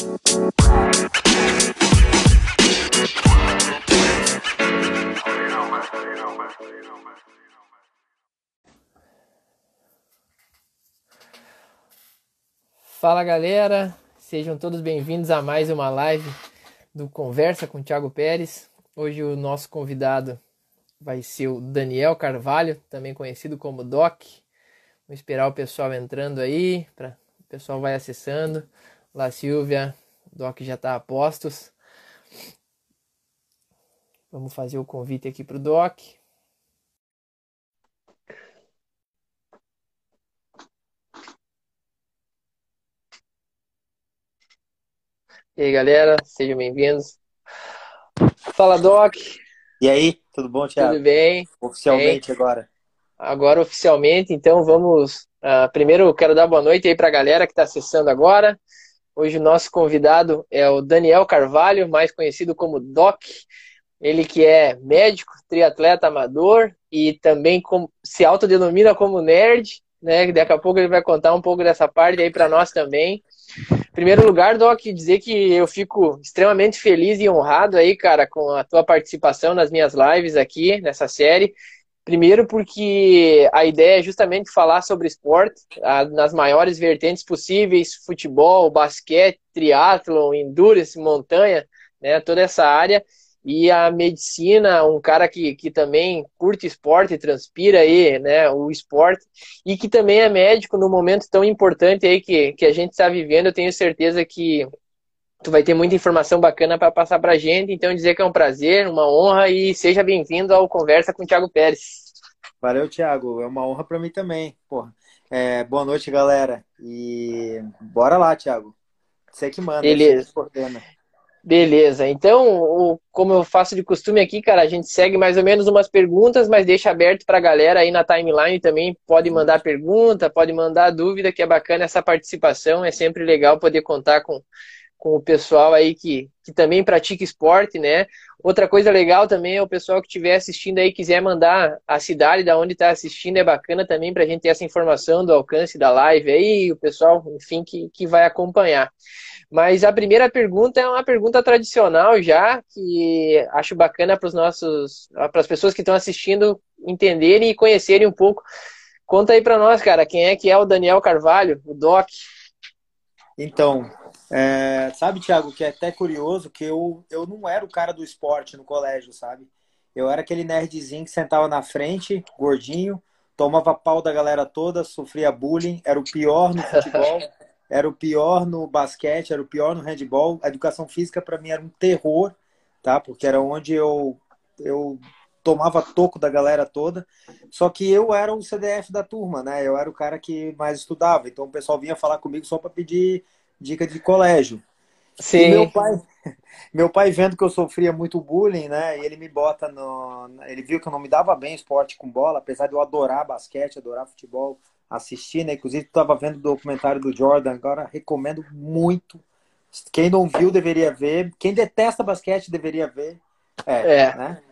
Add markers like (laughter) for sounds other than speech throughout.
Fala galera, sejam todos bem-vindos a mais uma live do Conversa com o Thiago Pérez. Hoje o nosso convidado vai ser o Daniel Carvalho, também conhecido como Doc. Vamos esperar o pessoal entrando aí, pra... o pessoal vai acessando. Lá Silvia, Doc já está a postos. Vamos fazer o convite aqui para o Doc. E aí, galera, sejam bem-vindos. Fala, Doc. E aí, tudo bom, Thiago? Tudo bem? Oficialmente bem. agora. Agora oficialmente, então vamos. Uh, primeiro, quero dar boa noite aí para a galera que está acessando agora. Hoje o nosso convidado é o Daniel Carvalho, mais conhecido como Doc. Ele que é médico, triatleta amador e também se autodenomina como nerd, né? Daqui a pouco ele vai contar um pouco dessa parte aí para nós também. Em primeiro lugar, Doc, dizer que eu fico extremamente feliz e honrado aí, cara, com a tua participação nas minhas lives aqui, nessa série. Primeiro porque a ideia é justamente falar sobre esporte nas maiores vertentes possíveis, futebol, basquete, triatlon, endurance, montanha, né, toda essa área. E a medicina, um cara que, que também curte esporte, transpira aí, né, o esporte, e que também é médico no momento tão importante aí que, que a gente está vivendo, eu tenho certeza que tu vai ter muita informação bacana para passar para a gente, então dizer que é um prazer, uma honra e seja bem-vindo ao Conversa com o Thiago Pérez. Valeu, Thiago, é uma honra para mim também, porra. É, boa noite, galera, e bora lá, Thiago. Você que manda. Beleza. Beleza, então, como eu faço de costume aqui, cara, a gente segue mais ou menos umas perguntas, mas deixa aberto para a galera aí na timeline também. Pode mandar pergunta, pode mandar dúvida, que é bacana essa participação. É sempre legal poder contar com, com o pessoal aí que, que também pratica esporte, né? Outra coisa legal também é o pessoal que estiver assistindo aí, quiser mandar a cidade da onde está assistindo, é bacana também para a gente ter essa informação do alcance da live aí, o pessoal, enfim, que, que vai acompanhar. Mas a primeira pergunta é uma pergunta tradicional já, que acho bacana para os nossos, para as pessoas que estão assistindo entenderem e conhecerem um pouco. Conta aí para nós, cara, quem é que é o Daniel Carvalho, o Doc? Então, é, sabe, Thiago, que é até curioso que eu, eu não era o cara do esporte no colégio, sabe? Eu era aquele nerdzinho que sentava na frente, gordinho, tomava pau da galera toda, sofria bullying, era o pior no futebol. (laughs) era o pior no basquete, era o pior no handball. A educação física para mim era um terror, tá? Porque era onde eu eu tomava toco da galera toda. Só que eu era o CDF da turma, né? Eu era o cara que mais estudava. Então o pessoal vinha falar comigo só para pedir dica de colégio. Sim. E meu pai, (laughs) meu pai vendo que eu sofria muito bullying, né? E ele me bota no, ele viu que eu não me dava bem esporte com bola, apesar de eu adorar basquete, adorar futebol, assistir, né? Inclusive, estava vendo o documentário do Jordan, agora recomendo muito. Quem não viu deveria ver. Quem detesta basquete deveria ver. É, é. né?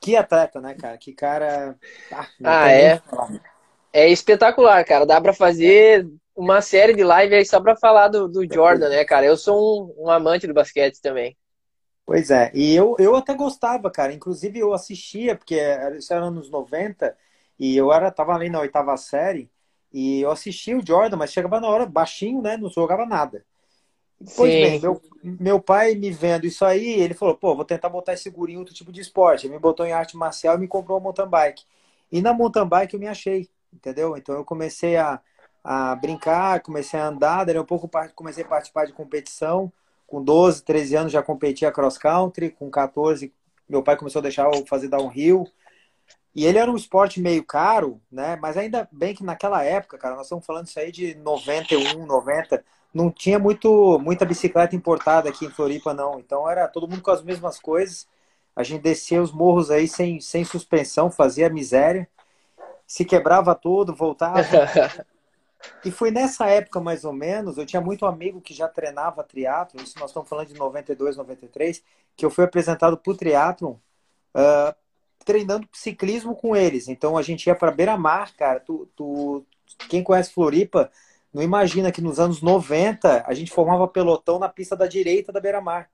Que atleta, né, cara? Que cara. Ah, ah é. É espetacular, cara. Dá para fazer uma série de live aí só para falar do, do Jordan, né, cara? Eu sou um, um amante do basquete também. Pois é, e eu, eu até gostava, cara. Inclusive eu assistia, porque isso era anos 90, e eu era, tava ali na oitava série, e eu assistia o Jordan, mas chegava na hora baixinho, né? Não jogava nada. Pois Sim. bem, meu, meu pai me vendo isso aí, ele falou, pô, vou tentar botar esse guri em outro tipo de esporte. Ele me botou em arte marcial e me comprou uma mountain bike. E na mountain bike eu me achei, entendeu? Então eu comecei a, a brincar, comecei a andar, daí um pouco comecei a participar de competição. Com 12, 13 anos já competia cross country, com 14 meu pai começou a deixar eu fazer downhill. E ele era um esporte meio caro, né? Mas ainda bem que naquela época, cara, nós estamos falando isso aí de 91, 90, não tinha muito, muita bicicleta importada aqui em Floripa, não. Então era todo mundo com as mesmas coisas. A gente descia os morros aí sem, sem suspensão, fazia miséria. Se quebrava tudo, voltava. (laughs) e foi nessa época, mais ou menos, eu tinha muito amigo que já treinava triatlo, isso nós estamos falando de 92, 93, que eu fui apresentado para o triatlon uh, treinando ciclismo com eles. Então a gente ia para beira-mar, cara. Tu, tu, quem conhece Floripa não imagina que nos anos 90 a gente formava pelotão na pista da direita da Beira-Mar,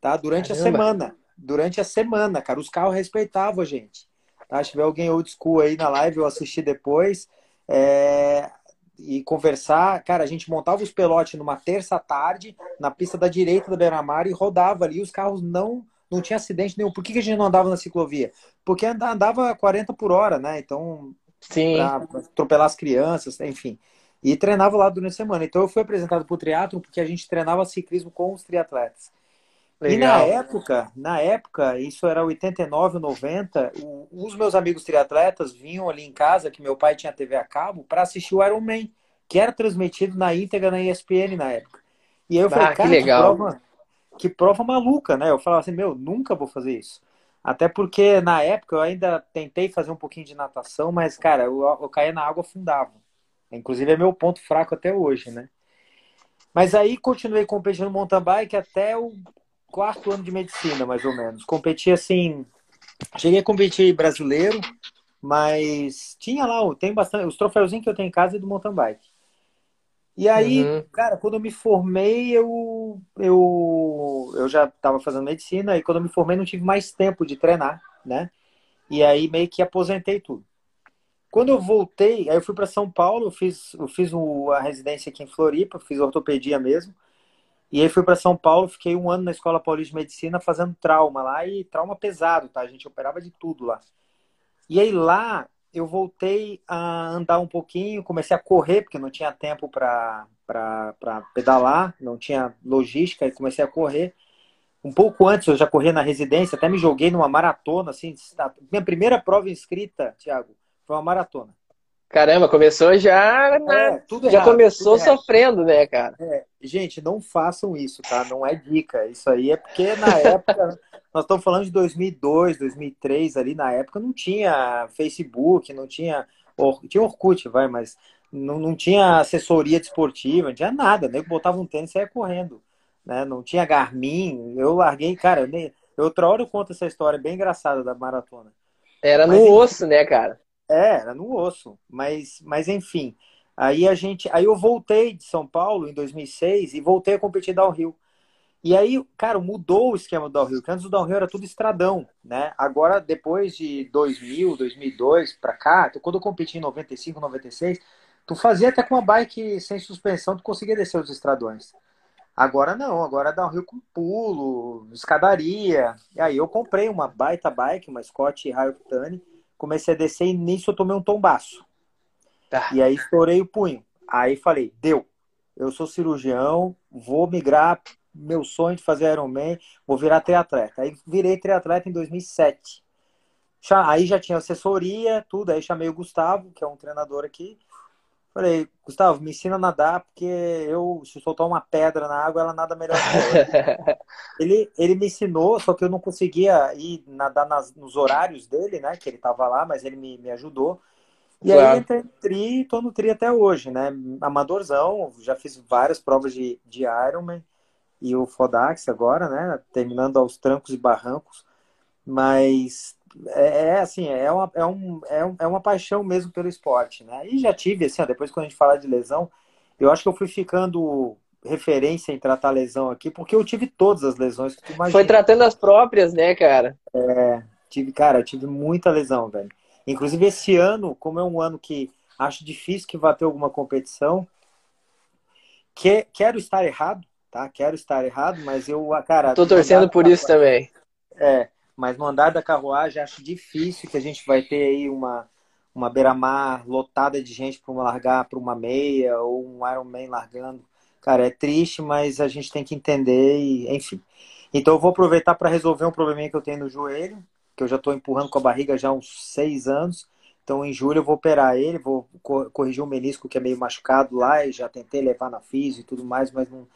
tá? Durante Caramba. a semana. Durante a semana, cara. Os carros respeitavam a gente. Tá? Se tiver alguém old school aí na live, eu assisti depois. É... E conversar, cara, a gente montava os pelotes numa terça tarde na pista da direita da Beira-Mar e rodava ali. Os carros não não tinha acidente nenhum. Por que, que a gente não andava na ciclovia? Porque andava 40 por hora, né? Então, Sim. Pra, pra atropelar as crianças, enfim. E treinava lá durante a semana. Então eu fui apresentado para o triatlo porque a gente treinava ciclismo com os triatletas. Legal. E na época, na época, isso era 89, 90, os meus amigos triatletas vinham ali em casa, que meu pai tinha TV a cabo, para assistir o Ironman, que era transmitido na íntegra na ESPN na época. E aí eu ah, falei, cara, que, legal. Que, prova, que prova maluca, né? Eu falava assim, meu, nunca vou fazer isso. Até porque na época eu ainda tentei fazer um pouquinho de natação, mas, cara, eu, eu caía na água afundava. Inclusive é meu ponto fraco até hoje, né? Mas aí continuei competindo no mountain bike até o quarto ano de medicina, mais ou menos. Competi assim. Cheguei a competir brasileiro, mas tinha lá, tem bastante. Os troféuzinhos que eu tenho em casa é do mountain bike. E aí, uhum. cara, quando eu me formei, eu, eu, eu já estava fazendo medicina, e quando eu me formei não tive mais tempo de treinar, né? E aí meio que aposentei tudo. Quando eu voltei, aí eu fui para São Paulo, eu fiz, eu fiz a residência aqui em Floripa, fiz ortopedia mesmo. E aí fui para São Paulo, fiquei um ano na Escola Paulista de Medicina fazendo trauma lá, e trauma pesado, tá? A gente operava de tudo lá. E aí lá eu voltei a andar um pouquinho, comecei a correr, porque não tinha tempo para pedalar, não tinha logística, e comecei a correr. Um pouco antes eu já corria na residência, até me joguei numa maratona, assim, minha primeira prova inscrita, Thiago, foi uma maratona. Caramba, começou já. Né? É, tudo já errado, começou sofrendo, né, cara? É, gente, não façam isso, tá? Não é dica. Isso aí é porque na época. (laughs) nós estamos falando de 2002, 2003, ali na época não tinha Facebook, não tinha. Tinha Orkut, vai, mas não, não tinha assessoria desportiva, não tinha nada. Nem botava um tênis e saia correndo. Né? Não tinha Garmin. Eu larguei, cara. Eu nem, outra hora eu conto essa história bem engraçada da maratona. Era mas, no osso, né, cara? É, era no osso. Mas, mas enfim. Aí a gente, aí eu voltei de São Paulo em 2006 e voltei a competir downhill. E aí, cara, mudou o esquema do downhill, porque antes o downhill era tudo estradão, né? Agora, depois de 2000, 2002 para cá, quando eu competi em 95, 96, tu fazia até com uma bike sem suspensão, tu conseguia descer os estradões. Agora não, agora um rio com pulo, escadaria. E aí eu comprei uma baita bike, uma Scott Rayoktane, comecei a descer e nisso eu tomei um tombaço. Tá. E aí estourei o punho. Aí falei, deu. Eu sou cirurgião, vou migrar meu sonho de fazer Ironman, vou virar triatleta. Aí virei triatleta em 2007. Aí já tinha assessoria, tudo. Aí chamei o Gustavo, que é um treinador aqui. Falei, Gustavo, me ensina a nadar, porque eu, se eu soltar uma pedra na água, ela nada melhor que eu. (laughs) ele, ele me ensinou, só que eu não conseguia ir nadar nas, nos horários dele, né? Que ele tava lá, mas ele me, me ajudou. E claro. aí entrei no tri, tô no tri até hoje, né? Amadorzão, já fiz várias provas de, de Ironman e o Fodax agora, né? Terminando aos trancos e barrancos. Mas é, é assim, é uma, é, um, é, um, é uma paixão mesmo pelo esporte, né? E já tive, assim, ó, depois quando a gente fala de lesão, eu acho que eu fui ficando referência em tratar lesão aqui, porque eu tive todas as lesões que tu imagina. Foi tratando as próprias, né, cara? É, tive, cara, eu tive muita lesão, velho. Inclusive esse ano, como é um ano que acho difícil que vá ter alguma competição, que, quero estar errado, tá? Quero estar errado, mas eu, cara... Tô torcendo por isso também. É, mas no andar da carruagem acho difícil que a gente vai ter aí uma, uma beira-mar lotada de gente para largar para uma meia ou um Ironman largando. Cara, é triste, mas a gente tem que entender e, enfim. Então eu vou aproveitar para resolver um probleminha que eu tenho no joelho, que eu já estou empurrando com a barriga já há uns seis anos. Então em julho eu vou operar ele, vou corrigir o um menisco que é meio machucado lá e já tentei levar na física e tudo mais, mas não,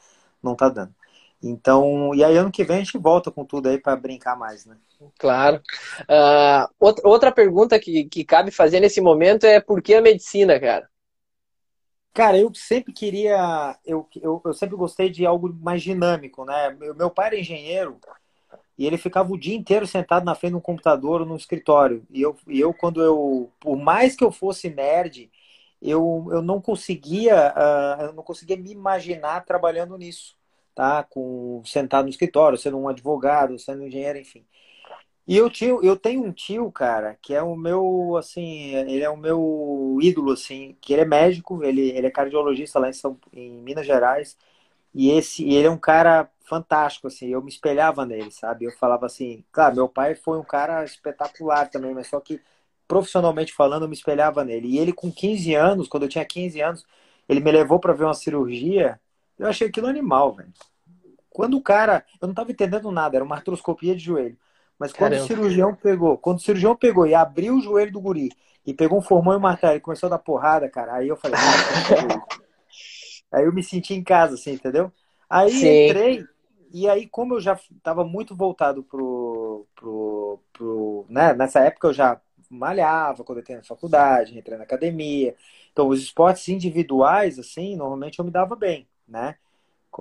não tá dando. Então, e aí ano que vem a gente volta com tudo aí para brincar mais, né? Claro. Uh, outra pergunta que, que cabe fazer nesse momento é por que a medicina, cara? Cara, eu sempre queria, eu, eu, eu sempre gostei de algo mais dinâmico, né? Meu, meu pai era engenheiro e ele ficava o dia inteiro sentado na frente de um computador no escritório. E eu, e eu quando eu, por mais que eu fosse nerd, eu, eu não conseguia, uh, eu não conseguia me imaginar trabalhando nisso, tá? Com, sentado no escritório, sendo um advogado, sendo engenheiro, enfim. E eu, tio, eu tenho um tio, cara, que é o meu, assim, ele é o meu ídolo, assim, que ele é médico, ele, ele é cardiologista lá em, São, em Minas Gerais, e esse, ele é um cara fantástico, assim, eu me espelhava nele, sabe? Eu falava assim, claro, meu pai foi um cara espetacular também, mas só que profissionalmente falando, eu me espelhava nele. E ele com 15 anos, quando eu tinha 15 anos, ele me levou para ver uma cirurgia, eu achei aquilo animal, velho. Quando o cara, eu não estava entendendo nada, era uma artroscopia de joelho. Mas quando Caramba. o cirurgião pegou, quando o cirurgião pegou e abriu o joelho do guri e pegou um formão e martelo e começou a dar porrada, cara, aí eu falei, aí eu me senti em casa, assim, entendeu? Aí Sim. entrei e aí como eu já estava muito voltado pro, pro, pro né? Nessa época eu já malhava quando eu entrei na faculdade, entrei na academia. Então os esportes individuais, assim, normalmente eu me dava bem, né?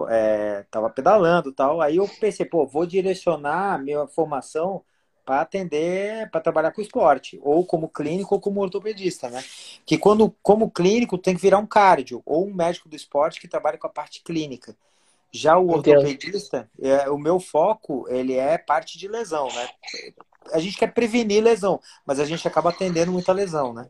é, tava pedalando tal. Aí eu pensei, pô, vou direcionar a minha formação para atender, para trabalhar com esporte, ou como clínico ou como ortopedista, né? Que quando, como clínico, tem que virar um cardio, ou um médico do esporte que trabalha com a parte clínica. Já o ortopedista, é, o meu foco, ele é parte de lesão, né? A gente quer prevenir lesão, mas a gente acaba atendendo muita lesão, né?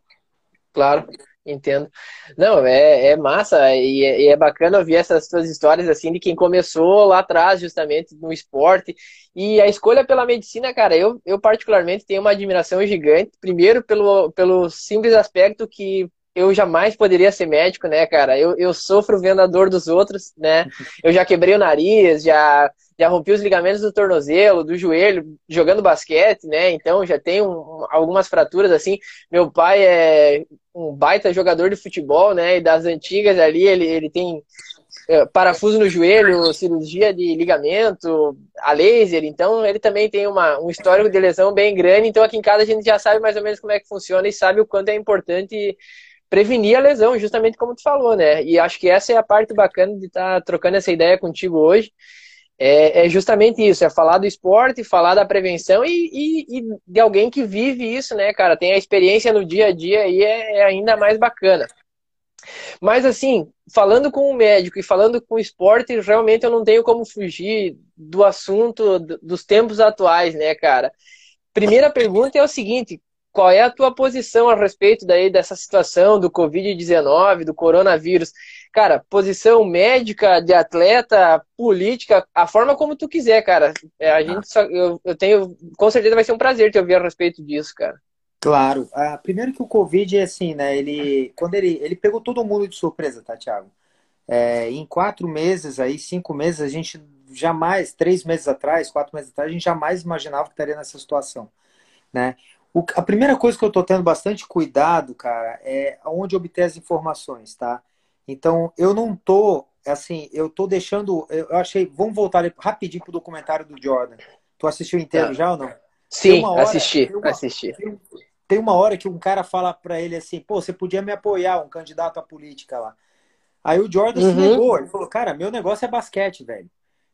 Claro. Entendo. Não, é, é massa e é, e é, bacana ouvir essas suas histórias assim de quem começou lá atrás, justamente no esporte. E a escolha pela medicina, cara, eu, eu particularmente tenho uma admiração gigante. Primeiro, pelo, pelo simples aspecto que eu jamais poderia ser médico, né, cara? Eu, eu sofro vendo a dor dos outros, né? Eu já quebrei o nariz, já, já rompi os ligamentos do tornozelo, do joelho, jogando basquete, né? Então já tenho um, algumas fraturas assim. Meu pai é um baita jogador de futebol, né? E das antigas ali, ele, ele tem é, parafuso no joelho, cirurgia de ligamento, a laser, então ele também tem uma, um histórico de lesão bem grande, então aqui em casa a gente já sabe mais ou menos como é que funciona e sabe o quanto é importante prevenir a lesão, justamente como tu falou, né? E acho que essa é a parte bacana de estar tá trocando essa ideia contigo hoje. É, é, justamente isso, é falar do esporte, falar da prevenção e, e, e, de alguém que vive isso, né, cara? Tem a experiência no dia a dia e é, é ainda mais bacana. Mas assim, falando com o médico e falando com o esporte, realmente eu não tenho como fugir do assunto dos tempos atuais, né, cara? Primeira pergunta é o seguinte: qual é a tua posição a respeito daí dessa situação do Covid-19, do coronavírus? Cara, posição médica, de atleta, política, a forma como tu quiser, cara. É, a gente só, eu, eu tenho, com certeza vai ser um prazer te ouvir a respeito disso, cara. Claro. Ah, primeiro que o Covid é assim, né? Ele, quando ele, ele pegou todo mundo de surpresa, tá, Thiago? É, em quatro meses aí, cinco meses, a gente jamais, três meses atrás, quatro meses atrás, a gente jamais imaginava que estaria nessa situação, né? O, a primeira coisa que eu estou tendo bastante cuidado, cara, é onde obter as informações, tá? Então, eu não tô, assim, eu tô deixando, eu achei, vamos voltar rapidinho pro documentário do Jordan. Tu assistiu inteiro tá. já ou não? Sim, hora, assisti, uma, assisti. Tem, tem, uma hora que um cara fala para ele assim, pô, você podia me apoiar, um candidato à política lá. Aí o Jordan uhum. se negou, ele falou, cara, meu negócio é basquete, velho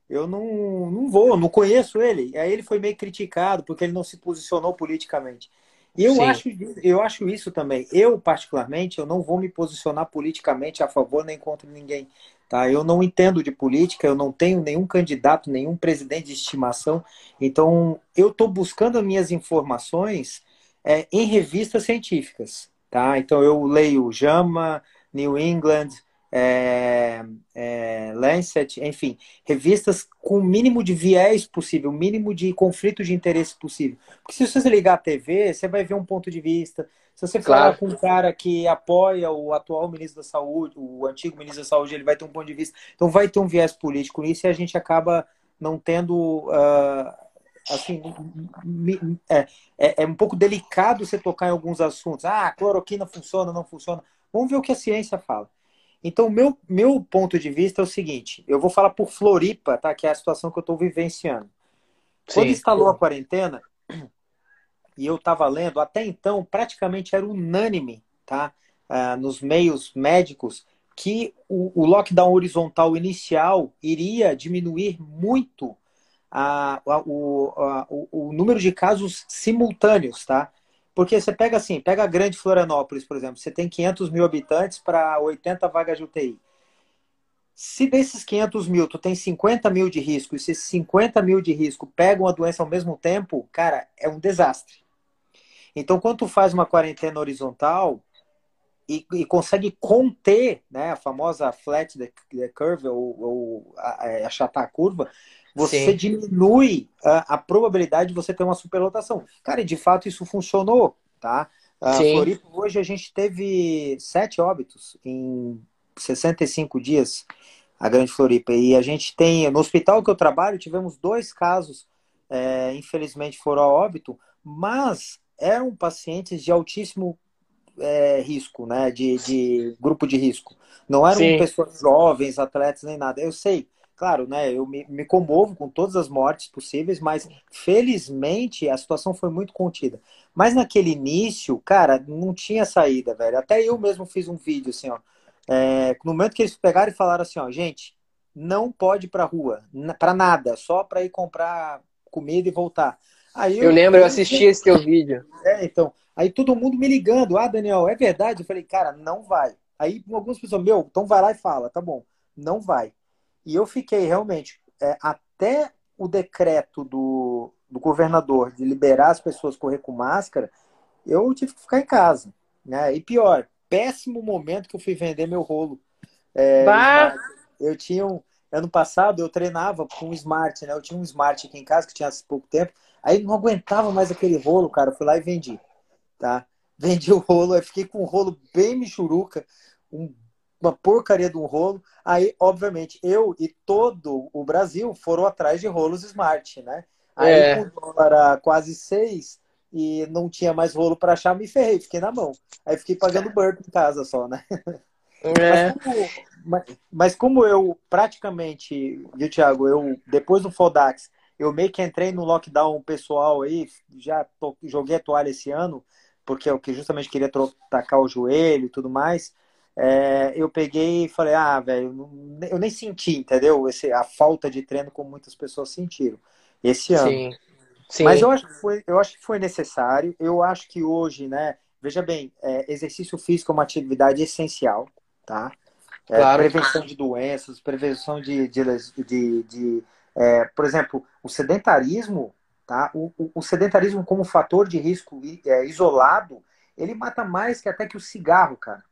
eu não, não vou, não conheço ele. Aí ele foi meio criticado porque ele não se posicionou politicamente. E eu acho, eu acho isso também. Eu, particularmente, eu não vou me posicionar politicamente a favor nem contra ninguém. Tá? Eu não entendo de política, eu não tenho nenhum candidato, nenhum presidente de estimação. Então, eu estou buscando as minhas informações é, em revistas científicas. Tá? Então, eu leio JAMA, New England, é, é, Lancet, enfim, revistas com o mínimo de viés possível, o mínimo de conflito de interesse possível. Porque se você ligar a TV, você vai ver um ponto de vista. Se você falar claro. com um cara que apoia o atual ministro da Saúde, o antigo ministro da Saúde, ele vai ter um ponto de vista. Então vai ter um viés político nisso e a gente acaba não tendo. Uh, assim, é, é, é um pouco delicado você tocar em alguns assuntos. Ah, a cloroquina funciona, não funciona. Vamos ver o que a ciência fala. Então, meu, meu ponto de vista é o seguinte: eu vou falar por Floripa, tá? Que é a situação que eu estou vivenciando. Quando Sim. instalou a quarentena, (clears throat) e eu estava lendo, até então praticamente era unânime, tá? Ah, nos meios médicos, que o, o, lockdown horizontal inicial iria diminuir muito a, a, o, a, o, o número de casos simultâneos, tá? Porque você pega assim, pega a grande Florianópolis, por exemplo, você tem 500 mil habitantes para 80 vagas de UTI. Se desses 500 mil, tu tem 50 mil de risco, e se esses 50 mil de risco pegam a doença ao mesmo tempo, cara, é um desastre. Então, quando tu faz uma quarentena horizontal e, e consegue conter né, a famosa flat the, the curve, ou, ou a, achatar a curva, você Sim. diminui a, a, probabilidade de você ter uma superlotação. Cara, e de fato isso funcionou, tá? A Floripa, hoje a gente teve sete óbitos em 65 dias, a Grande Floripa. E a gente tem, no hospital que eu trabalho, tivemos dois casos, é, infelizmente foram a óbito, mas eram pacientes de altíssimo é, risco, né? De, de grupo de risco. Não eram Sim. pessoas jovens, atletas, nem nada. Eu sei, claro, né? Eu me, me, comovo com todas as mortes possíveis, mas felizmente a situação foi muito contida. Mas naquele início, cara, não tinha saída, velho. Até eu mesmo fiz um vídeo assim, ó. É, no momento que eles pegaram e falaram assim, ó, gente, não pode ir pra rua, para nada, só para ir comprar comida e voltar. Aí eu, eu lembro, eu assisti esse teu vídeo. É, então. Aí todo mundo me ligando, ah, Daniel, é verdade? Eu falei, cara, não vai. Aí algumas pessoas, meu, então vai lá e fala, tá bom, não vai. E eu fiquei realmente, é, até o decreto do, do governador de liberar as pessoas correr com máscara, eu tive que ficar em casa. Né? E pior, péssimo momento que eu fui vender meu rolo. É, eu tinha um, ano passado eu treinava com um smart, né? Eu tinha um smart aqui em casa que tinha há pouco tempo. Aí não aguentava mais aquele rolo, cara. Eu fui lá e vendi, tá? Vendi o rolo, aí fiquei com um rolo bem michuruca, um, uma porcaria de um rolo. Aí, obviamente, eu e todo o Brasil foram atrás de rolos smart, né? Aí, é. com o dólar quase seis e não tinha mais rolo para achar, me ferrei, fiquei na mão. Aí fiquei pagando burp em casa só, né? É. Mas, como, mas, mas, como, eu praticamente, viu, Thiago, eu depois do Fodax eu meio que entrei no lockdown pessoal aí, já tô, joguei a toalha esse ano, porque eu que justamente queria tacar o joelho e tudo mais. É, eu peguei e falei, ah, velho, eu nem senti, entendeu? Esse, a falta de treino como muitas pessoas sentiram esse ano. Sim. Sim. Mas eu acho, que foi, eu acho que foi necessário. Eu acho que hoje, né? Veja bem, é, exercício físico é uma atividade essencial, tá? É, claro. Prevenção de doenças, prevenção de, de, de, de é, por exemplo, o sedentarismo, tá? O, o, o, sedentarismo como fator de risco é, isolado, ele mata mais que até que o cigarro, cara.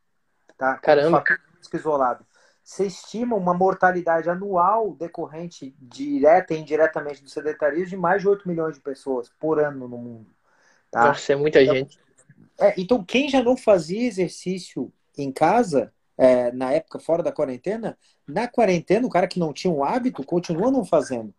Tá? Caramba. Fator de risco isolado. Você estima uma mortalidade anual decorrente direta e indiretamente do sedentarismo de mais de 8 milhões de pessoas por ano no mundo. Tá? Nossa, é muita então, gente. É, então, quem já não fazia exercício em casa, é, na época fora da quarentena, na quarentena, o cara que não tinha um hábito continua não fazendo.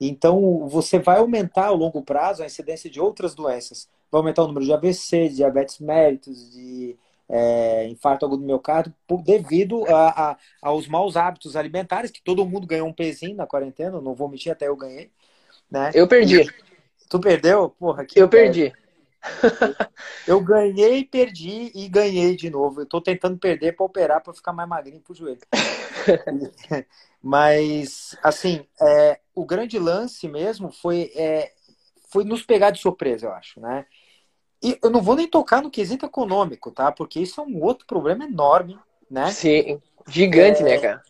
Então, você vai aumentar ao longo prazo a incidência de outras doenças. Vai aumentar o número de AVC, de diabetes mellitus, de é, infarto agudo do miocárdio, devido a, a, aos maus hábitos alimentares, que todo mundo ganhou um pezinho na quarentena, não vou mentir, até eu ganhei. Né? Eu perdi. Tu perdeu? Porra, que eu perdi. (laughs) Eu ganhei, perdi e ganhei de novo. Eu tô tentando perder para operar para ficar mais magrinho pro joelho. (laughs) Mas, assim, é, o grande lance mesmo foi, é, foi nos pegar de surpresa, eu acho, né? E eu não vou nem tocar no quesito econômico, tá? Porque isso é um outro problema enorme, né? Sim, gigante, né, é, né, cara?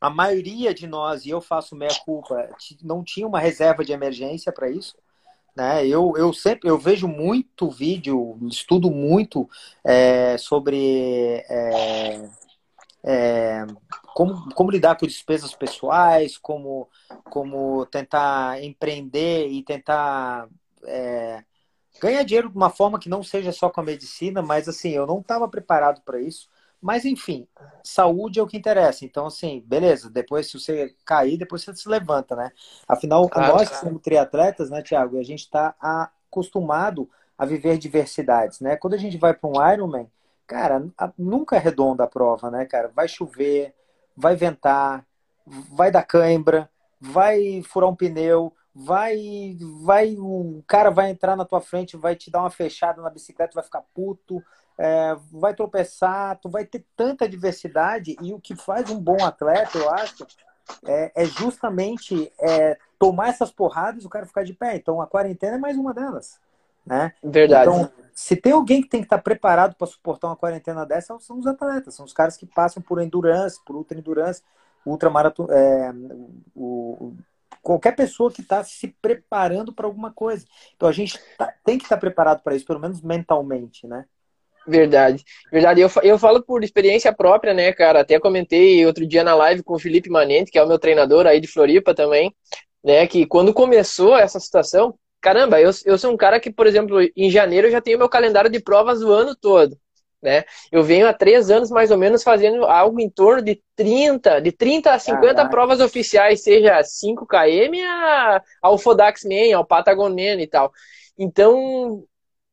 A maioria de nós, e eu faço meia culpa, não tinha uma reserva de emergência para isso. Né? Eu, eu sempre eu vejo muito vídeo, estudo muito é, sobre é, é, como, como lidar com despesas pessoais, como, como tentar empreender e tentar é, ganhar dinheiro de uma forma que não seja só com a medicina, mas assim, eu não estava preparado para isso. Mas enfim, saúde é o que interessa. Então, assim, beleza, depois se você cair, depois você se levanta, né? Afinal, claro, nós que somos triatletas, né, Tiago, a gente está acostumado a viver diversidades, né? Quando a gente vai para um Ironman, cara, nunca é redonda a prova, né, cara? Vai chover, vai ventar, vai dar cãibra, vai furar um pneu, vai, vai, o cara vai entrar na tua frente, vai te dar uma fechada na bicicleta, vai ficar puto, é, vai tropeçar, tu vai ter tanta diversidade e o que faz um bom atleta, eu acho, é, é justamente é, tomar essas porradas e o cara ficar de pé. Então a quarentena é mais uma delas. né? Verdade. Então, se tem alguém que tem que estar preparado para suportar uma quarentena dessa, são os atletas, são os caras que passam por endurance, por ultra endurance, ultramaraton, é, o, qualquer pessoa que está se preparando para alguma coisa. Então a gente tá, tem que estar preparado para isso, pelo menos mentalmente, né? Verdade, verdade. Eu, eu falo por experiência própria, né, cara? Até comentei outro dia na live com o Felipe Manente, que é o meu treinador aí de Floripa também, né? Que quando começou essa situação, caramba, eu, eu sou um cara que, por exemplo, em janeiro eu já tenho meu calendário de provas o ano todo. Né? Eu venho há três anos mais ou menos fazendo algo em torno de 30, de 30 a 50 Caraca. provas oficiais, seja 5KM a, ao Fodax Man, ao Patagon Man e tal. Então,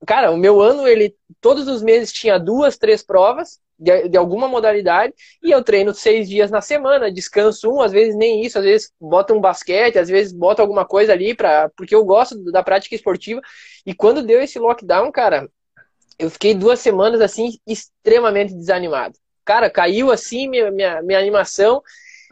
cara, o meu ano, ele todos os meses tinha duas, três provas de, de, alguma modalidade e eu treino seis dias na semana, descanso um, às vezes nem isso, às vezes bota um basquete, às vezes bota alguma coisa ali para porque eu gosto da prática esportiva. E quando deu esse lockdown, cara, eu fiquei duas semanas assim extremamente desanimado. Cara, caiu assim minha, minha, minha animação.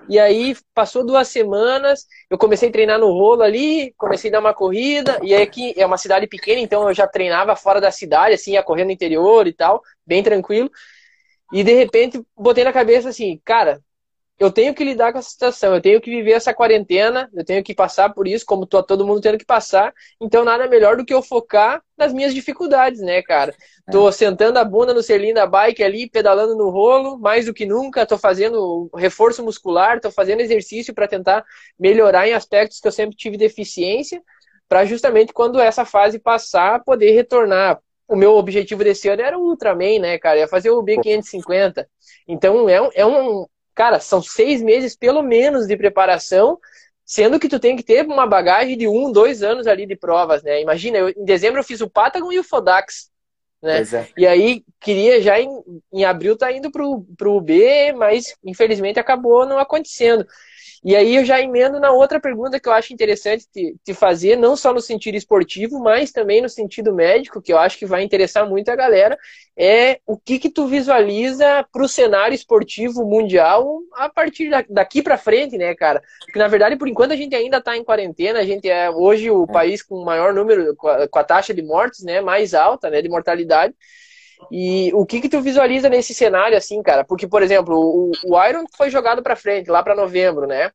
E aí passou duas semanas, eu comecei a treinar no rolo ali, comecei a dar uma corrida, e aí aqui é uma cidade pequena, então eu já treinava fora da cidade, assim, ia correndo no interior e tal, bem tranquilo. E de repente botei na cabeça assim, cara, eu tenho que lidar com essa situação, eu tenho que viver essa quarentena, eu tenho que passar por isso, como tô, todo mundo tendo que passar. Então, nada melhor do que eu focar nas minhas dificuldades, né, cara? Tô é. sentando a bunda no selinho da bike ali, pedalando no rolo, mais do que nunca, tô fazendo reforço muscular, tô fazendo exercício para tentar melhorar em aspectos que eu sempre tive deficiência, para justamente quando essa fase passar, poder retornar. O meu objetivo desse ano era o Ultraman, né, cara? Ia fazer o B550. Então, é um, é um cara, são seis meses pelo menos de preparação, sendo que tu tem que ter uma bagagem de um, dois anos ali de provas, né? Imagina, eu, em dezembro eu fiz o Patagon e o Fodax, né? É. E aí queria já em, em abril tá indo pro, pro UB, mas infelizmente acabou não acontecendo. E aí eu já emendo na outra pergunta que eu acho interessante te, te, fazer, não só no sentido esportivo, mas também no sentido médico, que eu acho que vai interessar muito a galera, é o que que tu visualiza para o cenário esportivo mundial a partir daqui para frente, né, cara? Porque na verdade, por enquanto a gente ainda está em quarentena, a gente é hoje o é. país com o maior número, com a, com a taxa de mortes, né, mais alta, né, de mortalidade. E o que que tu visualiza nesse cenário assim, cara? Porque, por exemplo, o, o Iron foi jogado para frente, lá para novembro, né?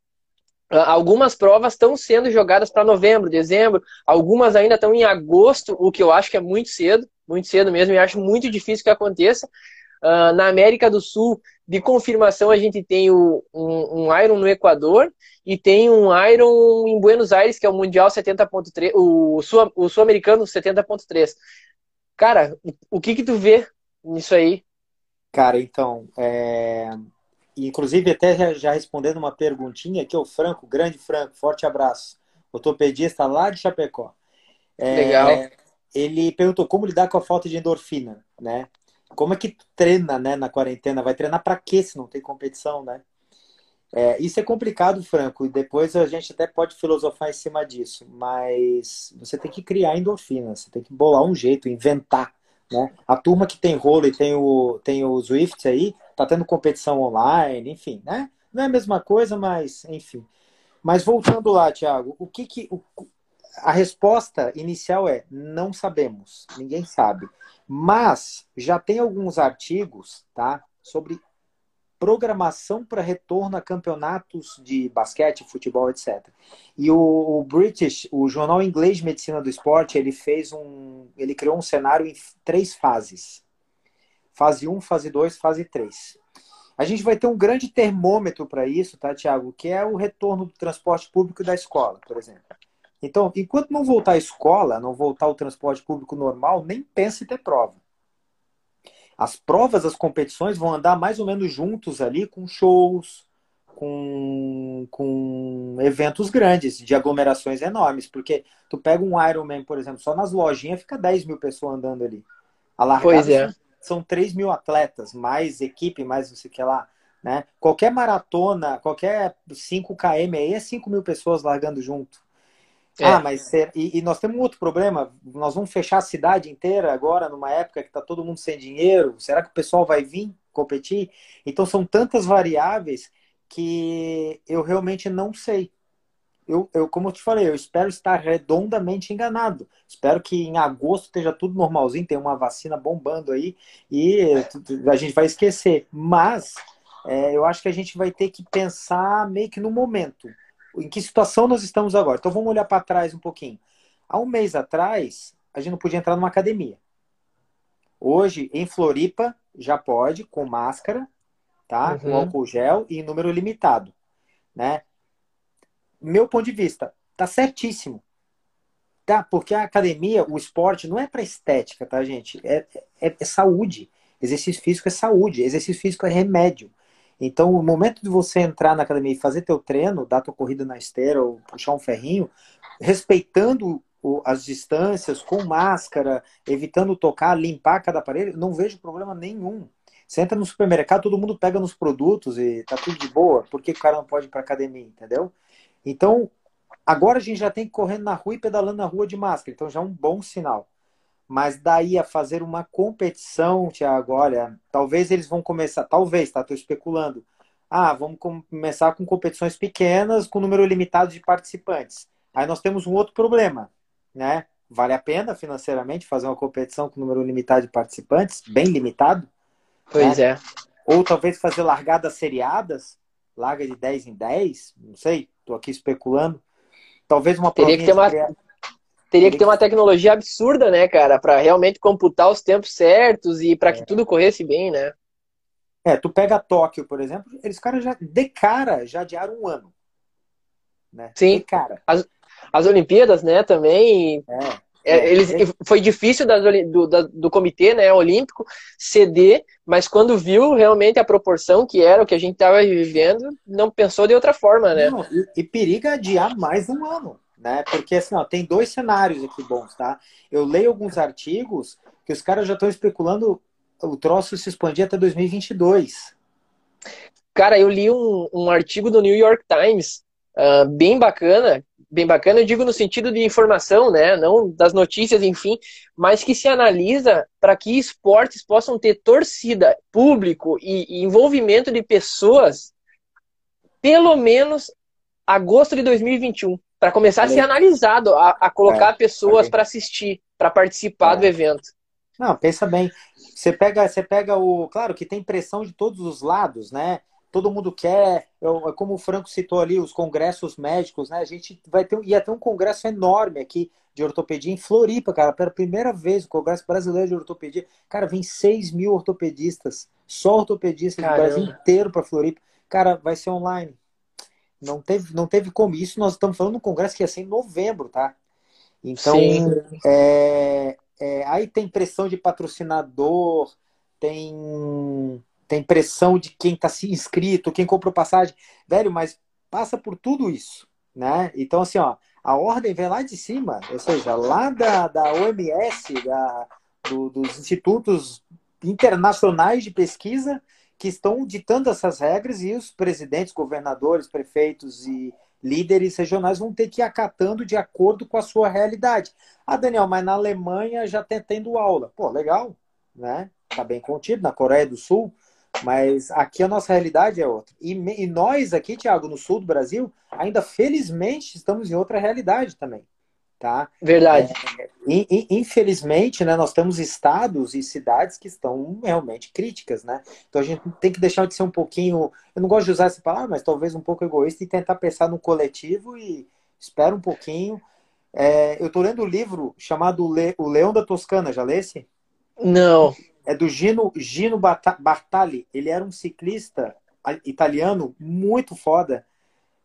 Ah, algumas provas estão sendo jogadas para novembro, dezembro, algumas ainda estão em agosto, o que eu acho que é muito cedo, muito cedo mesmo, e acho muito difícil que aconteça. Uh, na América do Sul, de confirmação, a gente tem o, um, um, Iron no Equador e tem um Iron em Buenos Aires, que é o Mundial 70.3, o Sul-Americano Sul 70.3. Cara, o que que tu vê nisso aí? Cara, então, é... inclusive até já, já respondendo uma perguntinha aqui, o Franco, grande Franco, forte abraço, ortopedista lá de Chapecó. É... Legal. Ele perguntou como lidar com a falta de endorfina, né? Como é que treina, né, na quarentena? Vai treinar para quê se não tem competição, né? É, isso é complicado, Franco, e depois a gente até pode filosofar em cima disso, mas você tem que criar endorfina, você tem que bolar um jeito, inventar. Né? A turma que tem rolo e tem o, tem o aí, tá tendo competição online, enfim, né? Não é a mesma coisa, mas enfim. Mas voltando lá, Thiago, o que que. O, a resposta inicial é: não sabemos, ninguém sabe. Mas já tem alguns artigos tá, sobre programação para retorno a campeonatos de basquete, futebol, etc. E o, o, British, o jornal inglês de medicina do esporte, ele fez um, ele criou um cenário em três fases: fase 1, fase 2, fase 3. A gente vai ter um grande termômetro para isso, tá, Tiago? Que é o retorno do transporte público da escola, por exemplo. Então, enquanto não voltar à escola, não voltar ao transporte público normal, nem pense em ter prova as provas, as competições vão andar mais ou menos juntos ali com shows, com, com eventos grandes, de aglomerações enormes, porque tu pega um Ironman, por exemplo, só nas lojinhas fica 10 mil pessoas andando ali. A largada pois é. são 3 mil atletas, mais equipe, mais não sei o que lá. Né? Qualquer maratona, qualquer 5 km aí é 5 mil pessoas largando junto. É. Ah, mas e, e, nós temos outro problema. Nós vamos fechar a cidade inteira agora, numa época que está todo mundo sem dinheiro. Será que o pessoal vai vir competir? Então são tantas variáveis que eu realmente não sei. eu, eu, como eu te falei, eu espero estar redondamente enganado. Espero que em agosto esteja tudo normalzinho, tem uma vacina bombando aí e a gente vai esquecer. Mas é, eu acho que a gente vai ter que pensar meio que no momento. Em que situação nós estamos agora? Então vamos olhar para trás um pouquinho. Há um mês atrás, a gente não podia entrar numa academia. Hoje, em Floripa, já pode, com máscara, tá? Uhum. Com álcool gel e número limitado, né? Meu ponto de vista, tá certíssimo. Tá? Porque a academia, o esporte, não é para estética, tá, gente? É, é, é saúde. Exercício físico é saúde. Exercício físico é remédio. Então, o momento de você entrar na academia e fazer teu treino, dar tua corrida na esteira ou puxar um ferrinho, respeitando as distâncias, com máscara, evitando tocar, limpar cada aparelho, não vejo problema nenhum. Você entra no supermercado, todo mundo pega nos produtos e tá tudo de boa. Por que o cara não pode ir pra academia, entendeu? Então, agora a gente já tem que correndo na rua e pedalando na rua de máscara. Então já é um bom sinal. Mas daí a fazer uma competição, Tiago, olha, talvez eles vão começar, talvez, tá? Estou especulando. Ah, vamos começar com competições pequenas, com número limitado de participantes. Aí nós temos um outro problema né? Vale a pena financeiramente fazer uma competição com número limitado de participantes, bem limitado? Pois né? é. Ou talvez fazer largadas seriadas, larga de 10 em 10, não sei, estou aqui especulando. Talvez uma Teria que ter uma Teria que ter uma tecnologia absurda, né, cara, para realmente computar os tempos certos e para que é. tudo corresse bem, né? É, tu pega Tóquio, por exemplo, eles caras já de cara já adiaram um ano. Né? Sim. De cara. As, as Olimpíadas, né, também. É. É, eles, foi difícil das, do, do comitê né, olímpico ceder, mas quando viu realmente a proporção que era o que a gente estava vivendo, não pensou de outra forma, né? Não, e, e, periga adiar mais um ano, né? Porque assim, ó, tem dois cenários aqui bons, tá? Eu leio alguns artigos que os caras já estão especulando o troço se expandir até 2022. Cara, eu li um, um artigo do New York Times uh, bem bacana bem bacana, eu digo no sentido de informação, né, não das notícias, enfim, mas que se analisa para que esportes possam ter torcida, público e, e envolvimento de pessoas pelo menos agosto de 2021, para começar a ser analisado, a, a colocar é, pessoas para assistir, para participar é. do evento. Não, pensa bem. Você pega, você pega o, claro que tem pressão de todos os lados, né? todo mundo quer, eu, como o Franco citou ali, os congressos médicos, né? A gente vai ter, ia ter um congresso enorme aqui de ortopedia em Floripa, cara, pela primeira vez, o Congresso Brasileiro de Ortopedia. Cara, vem 6 mil ortopedistas, só ortopedistas do Brasil inteiro para Floripa. Cara, vai ser online. Não teve, não teve como. Isso nós estamos falando do congresso que ia ser em novembro, tá? Então, é, é, aí tem pressão de patrocinador, tem tem pressão de quem está se inscrito, quem comprou passagem. Velho, mas passa por tudo isso, né? Então, assim, ó, a ordem vem lá de cima, ou seja, lá da, da OMS, da, do, dos institutos internacionais de pesquisa que estão ditando essas regras e os presidentes, governadores, prefeitos e líderes regionais vão ter que ir acatando de acordo com a sua realidade. Ah, Daniel, mas na Alemanha já tem tendo aula. Pô, legal, né? Tá bem contido. Na Coreia do Sul, mas aqui a nossa realidade é outra. E, e nós aqui, Tiago, no sul do Brasil, ainda felizmente estamos em outra realidade também. Tá? Verdade. É, infelizmente, né, nós temos estados e cidades que estão realmente críticas, né? Então a gente tem que deixar de ser um pouquinho, eu não gosto de usar essa palavra, mas talvez um pouco egoísta e tentar pensar no coletivo e espera um pouquinho. É, eu estou lendo um livro chamado O Leão da Toscana, já lesse? Não é do Gino, Gino Bartali. Ele era um ciclista italiano muito foda.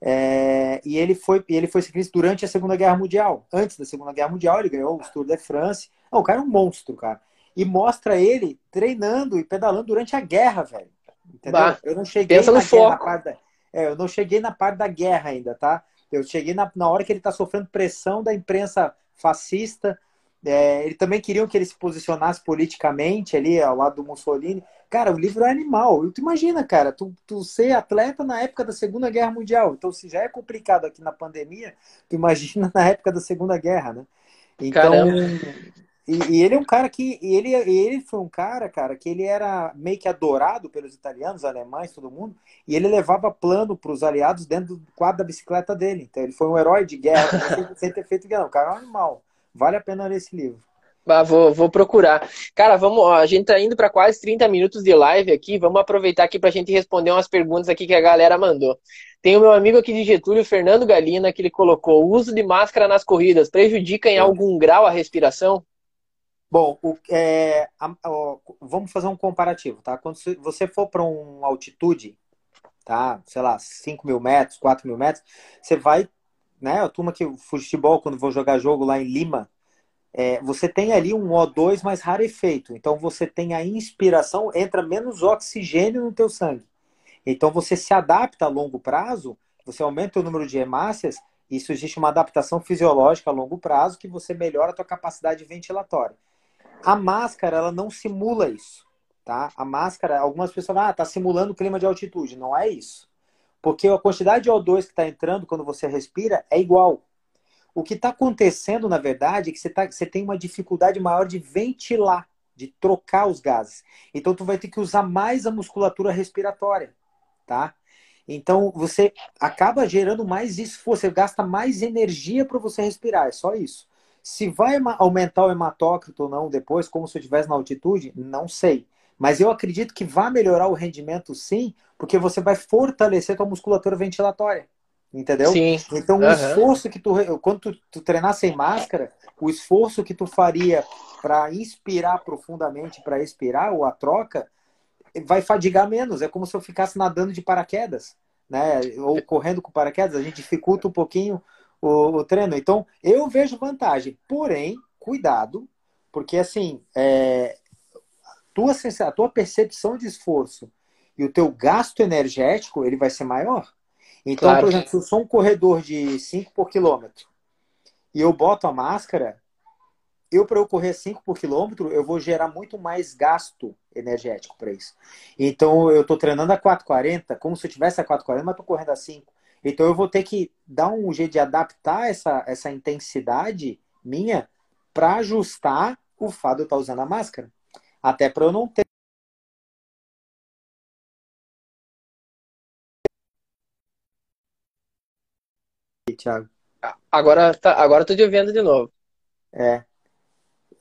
É, e ele foi, ele foi ciclista durante a Segunda Guerra Mundial. Antes da Segunda Guerra Mundial, ele ganhou o Tour de France. Não, o cara é um monstro, cara. E mostra ele treinando e pedalando durante a guerra, velho. Entendeu? Bah, eu não cheguei pensa na, no guerra, foco. Da, é, eu não cheguei na parte da guerra ainda, tá? Eu cheguei na, na hora que ele tá sofrendo pressão da imprensa fascista, é, ele também queriam que ele se posicionasse politicamente ali ao lado do Mussolini. Cara, o livro é animal. Tu imagina, cara, tu, tu ser atleta na época da Segunda Guerra Mundial. Então, se já é complicado aqui na pandemia, tu imagina na época da Segunda Guerra, né? Então, E, e, ele é um cara que. Ele, ele foi um cara, cara, que ele era meio que adorado pelos italianos, alemães, todo mundo, e ele levava plano para os aliados dentro do quadro da bicicleta dele. Então ele foi um herói de guerra, sem, sem ter feito guerra. O cara é um animal. Vale a pena ler esse livro. Ah, vou, vou procurar. Cara, vamos, ó, a gente tá indo para quase 30 minutos de live aqui. Vamos aproveitar aqui para a gente responder umas perguntas aqui que a galera mandou. Tem o meu amigo aqui de Getúlio, Fernando Galina, que ele colocou: o uso de máscara nas corridas prejudica em algum grau a respiração? Bom, o, é, a, a, vamos fazer um comparativo, tá? Quando você for para uma altitude, tá? Sei lá, 5 mil metros, 4 mil metros, você vai, né? A turma que futebol, quando vou jogar jogo lá em Lima, é, você tem ali um O2 mais rarefeito. Então você tem a inspiração, entra menos oxigênio no teu sangue. Então você se adapta a longo prazo, você aumenta o número de hemácias, isso existe uma adaptação fisiológica a longo prazo que você melhora a tua capacidade ventilatória. A máscara, ela não simula isso, tá? A máscara, algumas pessoas falam, ah, tá simulando clima de altitude. Não é isso. Porque a quantidade de O2 que está entrando quando você respira é igual. O que está acontecendo, na verdade, é que você, tá, você tem uma dificuldade maior de ventilar, de trocar os gases. Então, tu vai ter que usar mais a musculatura respiratória, tá? Então, você acaba gerando mais esforço, você gasta mais energia para você respirar, é só isso. Se vai aumentar o hematócrito ou não depois, como se eu estivesse na altitude, não sei. Mas eu acredito que vai melhorar o rendimento sim, porque você vai fortalecer a tua musculatura ventilatória. Entendeu? Sim. Então, uhum. o esforço que tu. Quando tu, tu treinar sem máscara, o esforço que tu faria para inspirar profundamente, para expirar, ou a troca, vai fadigar menos. É como se eu ficasse nadando de paraquedas, né? Ou correndo com paraquedas, a gente dificulta um pouquinho o, o treino. Então, eu vejo vantagem. Porém, cuidado, porque assim, é, tua, a tua percepção de esforço e o teu gasto energético, ele vai ser maior. Então, claro. por exemplo, se eu sou um corredor de 5 por quilômetro e eu boto a máscara, eu para eu correr 5 por quilômetro, eu vou gerar muito mais gasto energético para isso. Então, eu estou treinando a 4,40, como se eu tivesse a 4,40, mas estou correndo a 5. Então eu vou ter que dar um jeito de adaptar essa, essa intensidade minha para ajustar o fato de eu estar usando a máscara. Até para eu não ter. Thiago. Agora tá, agora tô te ouvindo de novo. É.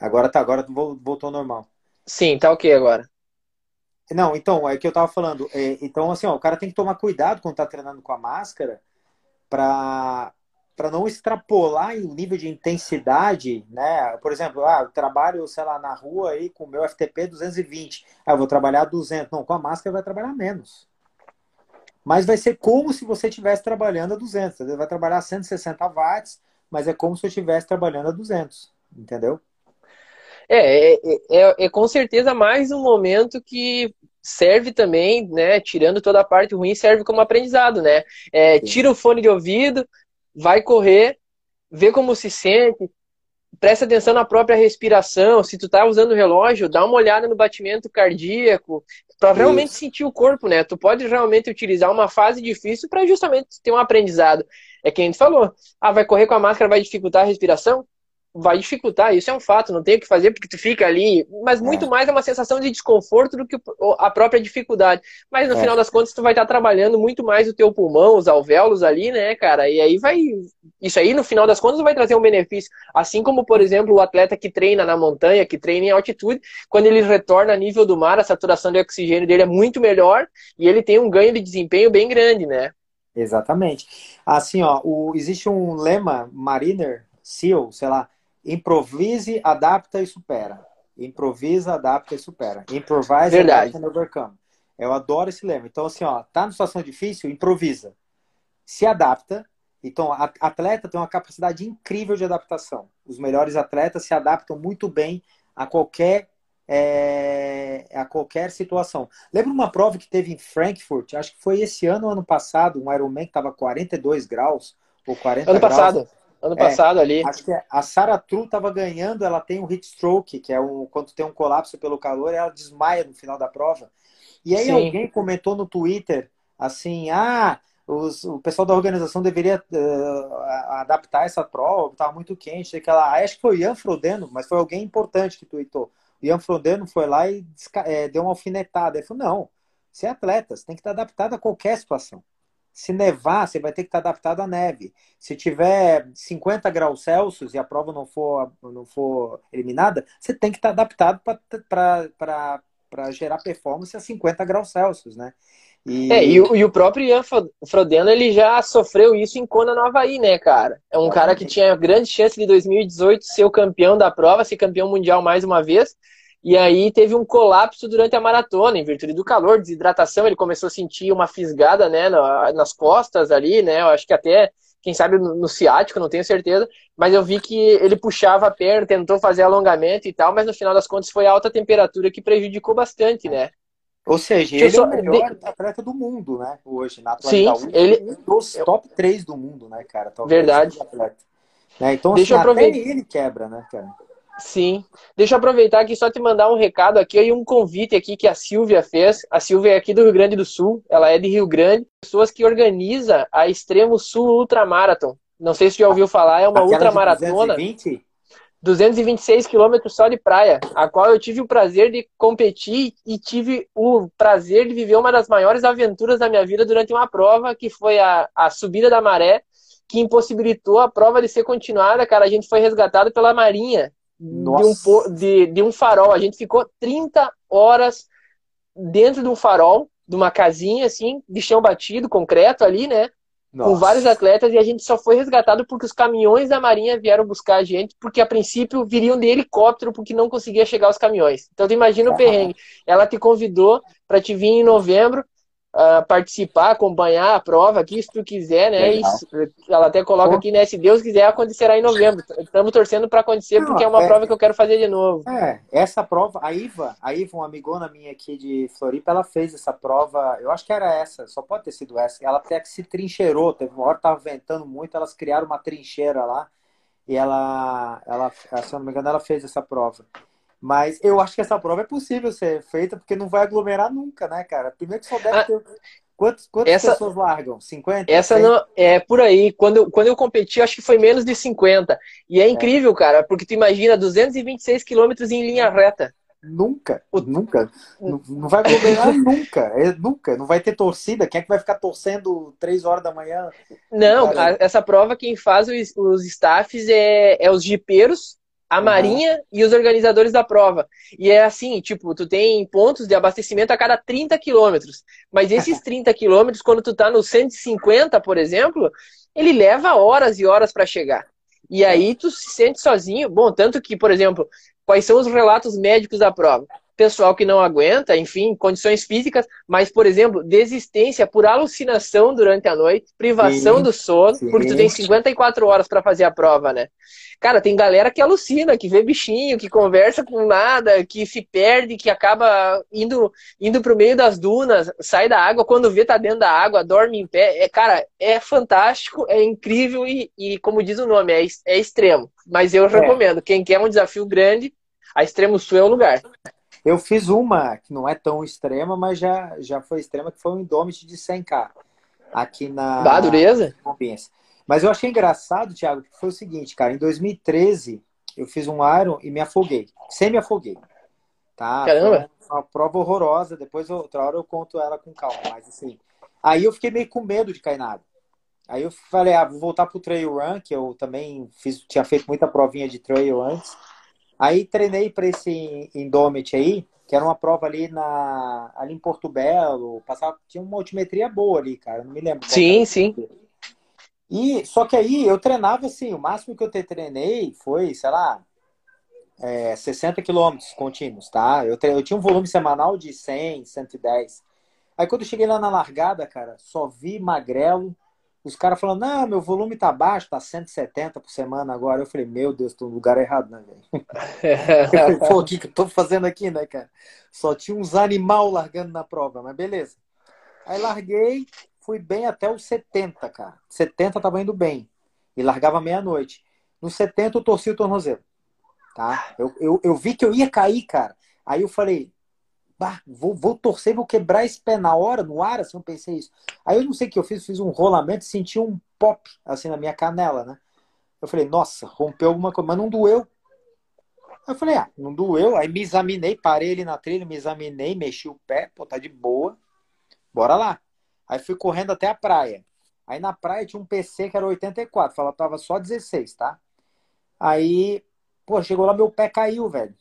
Agora tá, agora voltou ao normal. Sim, tá ok agora. Não, então, é que eu tava falando. É, então, assim, ó, o cara tem que tomar cuidado quando tá treinando com a máscara para para não extrapolar o nível de intensidade, né? Por exemplo, ah, eu trabalho, sei lá, na rua aí com o meu FTP 220. Ah, eu vou trabalhar 200. Não, com a máscara vai trabalhar menos. Mas vai ser como se você estivesse trabalhando a 200. Você vai trabalhar 160 watts, mas é como se eu estivesse trabalhando a 200. Entendeu? É, é, é, é, com certeza mais um momento que serve também, né? Tirando toda a parte ruim, serve como aprendizado, né? É, tira o fone de ouvido, vai correr, vê como se sente, presta atenção na própria respiração. Se tu tá usando o relógio, dá uma olhada no batimento cardíaco, para realmente Isso. sentir o corpo, né? Tu pode realmente utilizar uma fase difícil para justamente ter um aprendizado. É quem a gente falou. Ah, vai correr com a máscara, vai dificultar a respiração? Vai dificultar, isso é um fato, não tem o que fazer porque tu fica ali, mas é. muito é. mais é uma sensação de desconforto do que a própria dificuldade. Mas no é. final das contas tu vai estar trabalhando muito mais o teu pulmão, os alvéolos ali, né, cara? E aí vai isso aí no final das contas vai trazer um benefício, assim como por exemplo o atleta que treina na montanha, que treina em altitude, quando ele retorna a nível do mar, a saturação de oxigênio dele é muito melhor e ele tem um ganho de desempenho bem grande, né? Exatamente. Assim, ó, o, existe um lema Mariner, SEAL, sei lá, Improvise, adapta e supera. Improvisa, adapta e supera. Improvise, Verdade. adapta e overcome. Eu adoro esse lema. Então, assim, ó, tá numa situação difícil, improvisa. Se adapta. Então, atleta tem uma capacidade incrível de adaptação. Os melhores atletas se adaptam muito bem a qualquer é, a qualquer situação. Lembra uma prova que teve em Frankfurt? Acho que foi esse ano ou ano passado, um Ironman que estava 42 graus ou 40 ano graus. Ano passado. Ano passado é, ali. Acho que a Sarah True estava ganhando, ela tem um heat stroke, que é um, quando tem um colapso pelo calor, ela desmaia no final da prova. E aí Sim. alguém comentou no Twitter assim: ah, os, o pessoal da organização deveria uh, adaptar essa prova, estava muito quente. Aquela, acho que foi o Ian Frodeno, mas foi alguém importante que tweetou. O Ian Frodeno foi lá e é, deu uma alfinetada. Ele falou: não, você é atleta, você tem que estar adaptado a qualquer situação. Se nevar, você vai ter que estar adaptado à neve. Se tiver 50 graus Celsius e a prova não for, não for eliminada, você tem que estar adaptado para gerar performance a 50 graus Celsius, né? E... É, e, o, e o próprio Ian Frodeno, ele já sofreu isso em Kona, no Havaí, né, cara? É um cara que tinha grande chance de 2018 ser o campeão da prova, ser campeão mundial mais uma vez, e aí teve um colapso durante a maratona, em virtude do calor, desidratação, ele começou a sentir uma fisgada, né, nas costas ali, né, eu acho que até, quem sabe no ciático, não tenho certeza, mas eu vi que ele puxava a perna, tentou fazer alongamento e tal, mas no final das contas foi a alta temperatura que prejudicou bastante, né. Ou seja, ele só... é o melhor de... atleta do mundo, né, hoje, na atualidade. Sim, ele... Um dos top 3 do mundo, né, cara. Talvez Verdade. Né? Então, Deixa assim, eu aproveitar. ele quebra, né, cara. Sim. Deixa eu aproveitar aqui só te mandar um recado aqui e um convite aqui que a Silvia fez. A Silvia é aqui do Rio Grande do Sul, ela é de Rio Grande. Pessoas que organiza a Extremo Sul Ultramarathon. Não sei se já ouviu falar, é uma Aquela ultramaratona. 220? 226 quilômetros só de praia, a qual eu tive o prazer de competir e tive o prazer de viver uma das maiores aventuras da minha vida durante uma prova, que foi a, a subida da maré, que impossibilitou a prova de ser continuada, cara. A gente foi resgatado pela Marinha de um, de, de um farol. A gente ficou 30 horas dentro de um farol, de uma casinha assim, de chão batido, concreto ali, né? Nossa. Com vários atletas e a gente só foi resgatado porque os caminhões da Marinha vieram buscar a gente, porque a princípio viriam de helicóptero porque não conseguia chegar os caminhões. Então tu imagina o perrengue. Ela te convidou para te vir em novembro, uh, participar, acompanhar a prova aqui, se tu quiser, né? E, ela até coloca aqui, né? Se Deus quiser, acontecerá em novembro. Estamos torcendo para acontecer Não, porque é uma é, prova que eu quero fazer de novo. É, essa prova, a Iva, a Iva, uma amigona minha aqui de Floripa, ela fez essa prova, eu acho que era essa, só pode ter sido essa. Ela até que se trincheirou, teve uma hora que tava ventando muito, elas criaram uma trincheira lá. E ela, ela, se eu não me engano, ela fez essa prova. Mas eu acho que essa prova é possível ser feita, porque não vai aglomerar nunca, né, cara? Primeiro que só deve ah, ter. Quantos, quantas essa, pessoas largam? 50? Essa 100? não. É por aí. Quando eu, quando eu competi, acho que foi menos de 50. E é, é. incrível, cara, porque tu imagina 226 quilômetros em linha reta. Nunca, o... nunca. Não, não vai aglomerar (laughs) nunca. É, nunca. Não vai ter torcida. Quem é que vai ficar torcendo 3 horas da manhã? Não, a, essa prova quem faz os, os staffs é, é os jipeiros a Marinha uhum. e os organizadores da prova. E é assim, tipo, tu tem pontos de abastecimento a cada 30 quilômetros. Mas esses (laughs) 30 quilômetros, quando tu tá no 150, por exemplo, ele leva horas e horas para chegar. E aí tu se sente sozinho. Bom, tanto que, por exemplo, quais são os relatos médicos da prova? Pessoal que não aguenta, enfim, condições físicas, mas, por exemplo, desistência por alucinação durante a noite, privação sim, do sono, sim. porque tu tem 54 horas para fazer a prova, né? Cara, tem galera que alucina, que vê bichinho, que conversa com nada, que se perde, que acaba indo indo pro meio das dunas, sai da água, quando vê tá dentro da água, dorme em pé. É, cara, é fantástico, é incrível e, e como diz o nome, é, é extremo. Mas eu é. recomendo, quem quer um desafio grande, a Extremo Sul é o lugar. Eu fiz uma que não é tão extrema, mas já, já foi extrema, que foi um Indomit de 100k. Aqui na. Da dureza? Na mas eu achei engraçado, Thiago, que foi o seguinte, cara, em 2013 eu fiz um Iron e me afoguei. Sem me afoguei. Tá? Caramba! Foi uma prova horrorosa, depois outra hora eu conto ela com calma, mas assim. Aí eu fiquei meio com medo de cair na água. Aí eu falei, ah, vou voltar pro trail run, que eu também fiz, tinha feito muita provinha de trail antes. Aí treinei para esse Indomit aí, que era uma prova ali na ali em Porto Belo, passava, tinha uma altimetria boa ali, cara, não me lembro. Sim, sim. E só que aí eu treinava assim, o máximo que eu te treinei foi, sei lá, é, 60 quilômetros contínuos, tá? Eu, eu tinha um volume semanal de 100, 110. Aí quando eu cheguei lá na largada, cara, só vi magrelo. Os caras falando, não, meu volume tá baixo, tá 170 por semana agora. Eu falei, meu Deus, tô no lugar errado, né, velho? (laughs) (laughs) Pô, o que, que eu tô fazendo aqui, né, cara? Só tinha uns animal largando na prova, mas beleza. Aí larguei, fui bem até os 70, cara. 70 tava indo bem. E largava meia-noite. No 70 eu torci o tornozelo. Tá? Eu, eu, eu vi que eu ia cair, cara. Aí eu falei, bah, vou, vou torcer, vou quebrar esse pé na hora, no ar, assim, eu pensei isso. Aí eu não sei o que eu fiz, fiz um rolamento, senti um pop, assim, na minha canela, né? Eu falei, nossa, rompeu alguma coisa, mas não doeu. Aí eu falei, ah, não doeu. Aí me examinei, parei ali na trilha, me examinei, mexi o pé, pô, tá de boa. Bora lá. Aí fui correndo até a praia. Aí na praia tinha um PC que era 84, faltava só 16, tá? Aí, pô, chegou lá, meu pé caiu, velho.